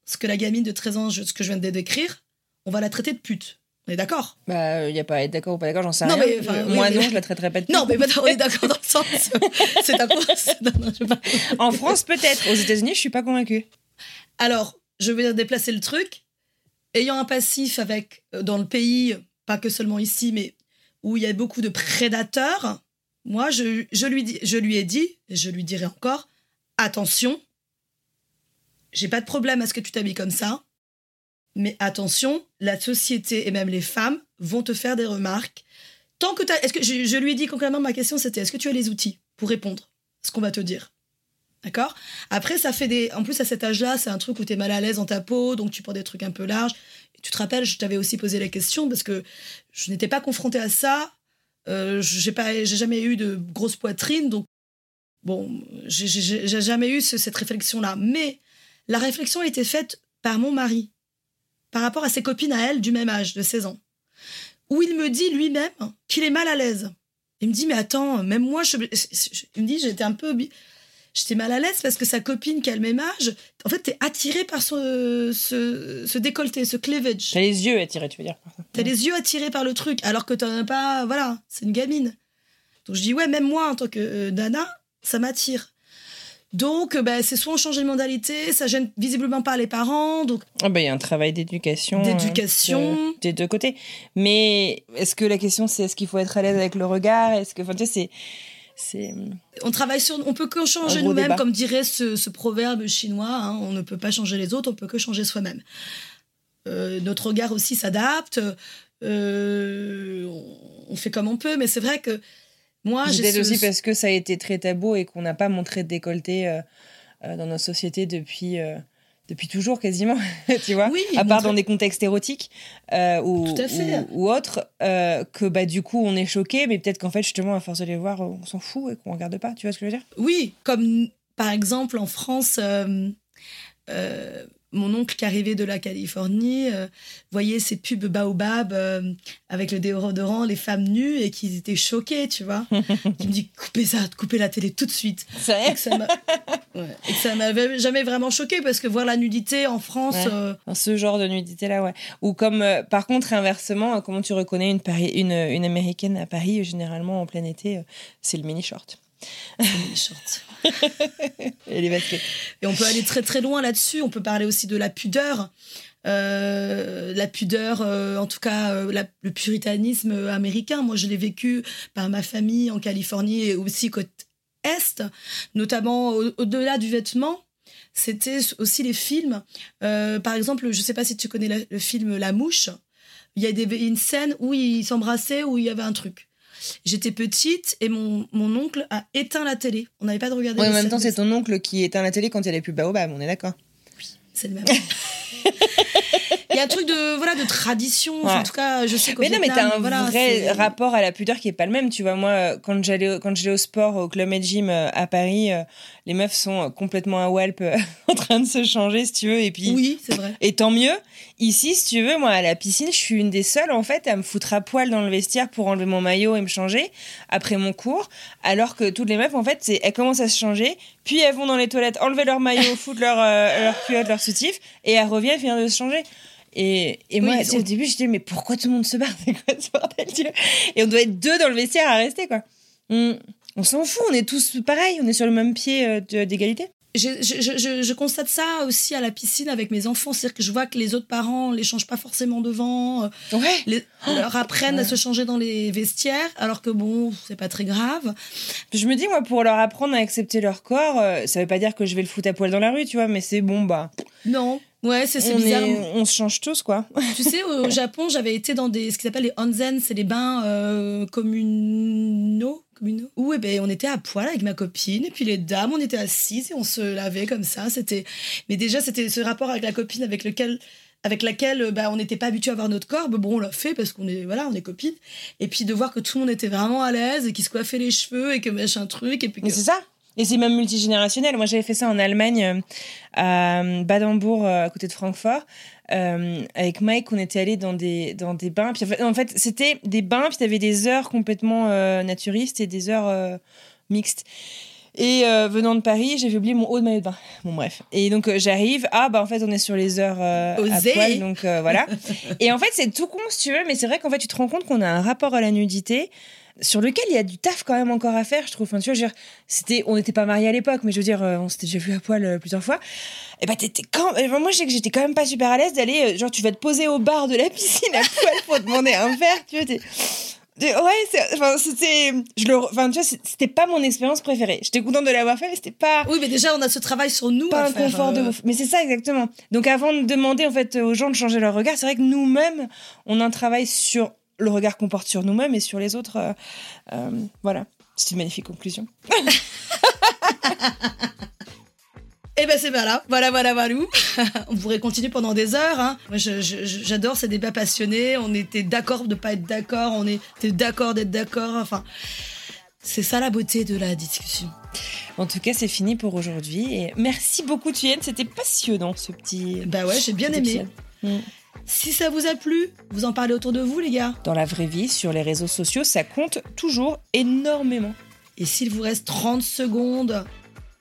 ce que la gamine de 13 ans, ce que je viens de décrire, on va la traiter de pute. On est d'accord Bah, il y a pas à être d'accord ou pas d'accord, j'en sais Non, rien. mais, enfin, Euh, oui, Moi, mais- non, je la traiterais pas de Non, mais pute. on est d'accord dans le sens. C'est un coup. c'est- pas- En France, peut-être. Aux États-Unis, je suis pas convaincue. Alors, je vais déplacer le truc. Ayant un passif avec euh, dans le pays, pas que seulement ici, mais où il y a beaucoup de prédateurs, moi, je, je, lui, je lui ai dit, et je lui dirai encore, attention, j'ai pas de problème à ce que tu t'habilles comme ça, mais attention, la société et même les femmes vont te faire des remarques. Tant que Est-ce que je, lui ai dit concrètement, ma question c'était est-ce que tu as les outils pour répondre à ce qu'on va te dire? D'accord? Après, ça fait des. En plus, à cet âge-là, c'est un truc où tu es mal à l'aise dans ta peau, donc tu portes des trucs un peu larges. Tu te rappelles, je t'avais aussi posé la question parce que je n'étais pas confrontée à ça. Euh, j'ai pas, j'ai jamais eu de grosse poitrine, donc bon, j'ai- jamais eu ce- cette réflexion-là. Mais la réflexion a été faite par mon mari, par rapport à ses copines à elle du même âge, de 16 ans, où il me dit lui-même qu'il est mal à l'aise. Il me dit, mais attends, même moi, je, il me dit, j'étais un peu. J'étais mal à l'aise parce que sa copine qui a le même âge, en fait, t'es attiré par ce, ce, ce décolleté, ce cleavage. T'as les yeux attirés, tu veux dire. T'as les yeux attirés par le truc, alors que t'en as pas. Voilà, c'est une gamine. Donc je dis, ouais, même moi, en tant que euh, nana, ça m'attire. Donc, euh, bah, c'est soit on change de modalité, ça gêne visiblement pas les parents, donc Ah bah, il y a un travail d'éducation. euh, D'éducation. de- des deux côtés. Mais est-ce que la question, c'est est-ce qu'il faut être à l'aise avec le regard? Est-ce que, enfin, tu sais, c'est. On travaille sur, on peut que changer nous-mêmes, comme dirait ce, ce proverbe chinois. hein, on ne peut pas changer les autres, on peut que changer soi-même. Euh, notre regard aussi s'adapte. euh, on fait comme on peut, mais c'est vrai que moi, j'ai ce- aussi parce que ça a été très tabou et qu'on n'a pas montré de décolleté euh, euh, dans nos sociétés depuis, euh, depuis toujours quasiment, tu vois, Oui, à part dans des contextes érotiques ou, ou, ou autres, que bah, du coup on est choqué, mais peut-être qu'en fait justement à force de les voir, on s'en fout et qu'on regarde pas, tu vois ce que je veux dire? Oui, comme par exemple en France, euh, mon oncle qui arrivait de la Californie euh, voyait ces pubs Baobab euh, avec le déodorant, les femmes nues et qu'ils étaient choqués, tu vois. Qui me dit coupez ça, coupez la télé tout de suite. C'est Et que ça m'a- ouais. Et que ça m'avait jamais vraiment choqué parce que voir la nudité en France, Ouais. euh, ce genre de nudité là, ouais. Ou comme, par contre, inversement, comment tu reconnais une, Paris, une, une américaine à Paris, généralement en plein été, c'est le mini short les shorts. et les. Et on peut aller très très loin là-dessus. On peut parler aussi de la pudeur. Euh, la pudeur, euh, en tout cas euh, le puritanisme américain. Moi, je l'ai vécu par ma famille en Californie et aussi côte Est, notamment au- au-delà du vêtement. C'était aussi les films. Par exemple, je ne sais pas si tu connais le film La Mouche. Il y a une scène où ils s'embrassaient, où il y avait un truc. J'étais petite et mon, mon oncle a éteint la télé. On n'avait pas de regarder Ouais, en même temps, c'est ton oncle qui éteint la télé quand il y a les pubs Baobab, on est d'accord C'est le même. Il y a un truc de voilà de tradition. Enfin. En tout cas, je sais Mais non, mais t'as un voilà, vrai rapport à la pudeur qui est pas le même. Tu vois, moi, quand j'allais, quand j'allais au sport, au Club Med Gym euh, à Paris, euh, les meufs sont complètement à Walp euh, en train de se changer, si tu veux. Et puis, Oui, c'est vrai. Et tant mieux. Ici, si tu veux, moi, à la piscine, je suis une des seules, en fait, à me foutre à poil dans le vestiaire pour enlever mon maillot et me changer après mon cours. Alors que toutes les meufs, en fait, elles commencent à se changer, puis elles vont dans les toilettes enlever leur maillot, foutre leur, euh, leur culotte, leur soutif, et elles reviennent finir de se changer. Et, et moi, Oui, on- au début, je disais, mais pourquoi tout le monde se barre? C'est quoi ce bordel, Et on doit être deux dans le vestiaire à rester, quoi. On, on s'en fout, on est tous pareils, on est sur le même pied euh, d'égalité. Je, je- je- constate ça aussi à la piscine avec mes enfants. C'est-à-dire que je vois que les autres parents les changent pas forcément devant. euh, Ouais. Les, leur apprennent à se changer dans les vestiaires, alors que bon, c'est pas très grave. Je me dis, moi, pour leur apprendre à accepter leur corps, euh, ça veut pas dire que je vais le foutre à poil dans la rue, tu vois, mais c'est bon, bah. Non. Ouais, c'est bizarre. est- on se change tous, quoi. tu sais, au Japon, j'avais été dans des, ce qu'ils appellent les onsen, c'est les bains euh, communaux. Communaux où eh ben, on était à poil avec ma copine, et puis les dames, on était assises et on se lavait comme ça. C'était, Mais déjà, c'était ce rapport avec la copine avec lequel avec laquelle euh, bah, on n'était pas habitué à voir notre corps, mais bon, on l'a fait parce qu'on est, voilà, on est copines. Et puis de voir que tout le monde était vraiment à l'aise et qu'ils se coiffait les cheveux et que machin truc. Et puis que... Mais c'est ça. Et c'est même multigénérationnel. Moi, j'avais fait ça en Allemagne, euh, à Badembourg, euh, à côté de Francfort. Euh, avec Mike, on était allé dans des, dans des bains. Puis, en fait- c'était des bains, puis tu avais des heures complètement euh, naturistes et des heures euh, mixtes. Et euh, venant de Paris, j'avais oublié mon haut de maillot de bain. Bon, bref. Et donc, j'arrive. Ah, bah, en fait, on est sur les heures à poil. Donc, voilà. et en fait, c'est tout con, si tu veux. Mais c'est vrai qu'en fait, tu te rends compte qu'on a un rapport à la nudité sur lequel il y a du taf quand même encore à faire, je trouve. Enfin, tu vois, je veux dire, c'était, on n'était pas mariés à l'époque, mais je veux dire, euh, on s'était déjà vu à poil euh, plusieurs fois. Et bah, t'étais quand euh, moi, je sais que j'étais quand même pas super à l'aise d'aller, genre, tu vas te poser au bar de la piscine à poil pour demander un verre, tu vois, t'es- Ouais, enfin, c'était, je le, enfin, tu vois, c'était pas mon expérience préférée. J'étais contente de l'avoir fait, mais c'était pas, Oui, mais déjà, on a ce travail sur nous. pas à un faire, confort de euh. Mais c'est ça exactement. Donc avant de demander en fait aux gens de changer leur regard, c'est vrai que nous-mêmes, on a un travail sur le regard qu'on porte sur nous-mêmes et sur les autres. euh, euh, voilà. C'est une magnifique conclusion. Eh ben c'est voilà, voilà, voilà, voilà. on pourrait continuer pendant des heures. Hein. Moi, j'adore ces débats passionnés. On était d'accord de pas être d'accord, on était d'accord d'être d'accord. Enfin, c'est ça la beauté de la discussion. En tout cas, c'est fini pour aujourd'hui. Et merci beaucoup, Tuyenne. C'était passionnant ce petit. Bah ouais, j'ai bien aimé. Si ça vous a plu, vous en parlez autour de vous, les gars. Dans la vraie vie, sur les réseaux sociaux, ça compte toujours énormément. Et s'il vous reste 30 secondes,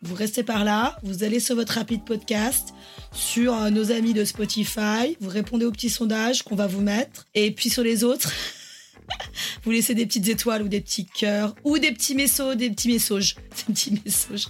vous restez par là, vous allez sur votre rapide podcast, sur euh, nos amis de Spotify, vous répondez au petit sondage qu'on va vous mettre, et puis sur les autres, vous laissez des petites étoiles ou des petits cœurs ou des petits messages, des petits messages, des petits messages,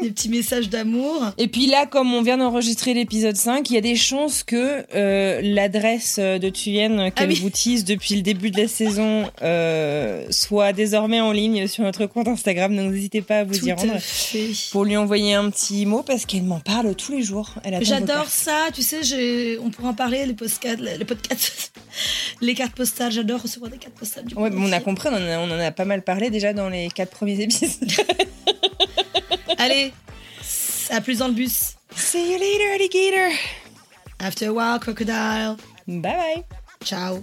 des petits messages d'amour. Et puis là, comme on vient d'enregistrer l'épisode 5, il y a des chances que euh, l'adresse de Thuyen qu'elle Ah oui. vous tease depuis le début de la saison euh, soit désormais en ligne sur notre compte Instagram. Donc n'hésitez pas à vous Tout y rendre fait. pour lui envoyer un petit mot parce qu'elle m'en parle tous les jours. J'adore ça, tu sais, on pourra en parler, les podcasts, les podcasts, les cartes postales, j'adore recevoir des cartes postales. Du Ouais, mais on a compris, on en a, on en a pas mal parlé déjà dans les quatre premiers épisodes. Allez, à plus dans le bus. See you later, alligator. After a while, crocodile. Bye bye. Ciao.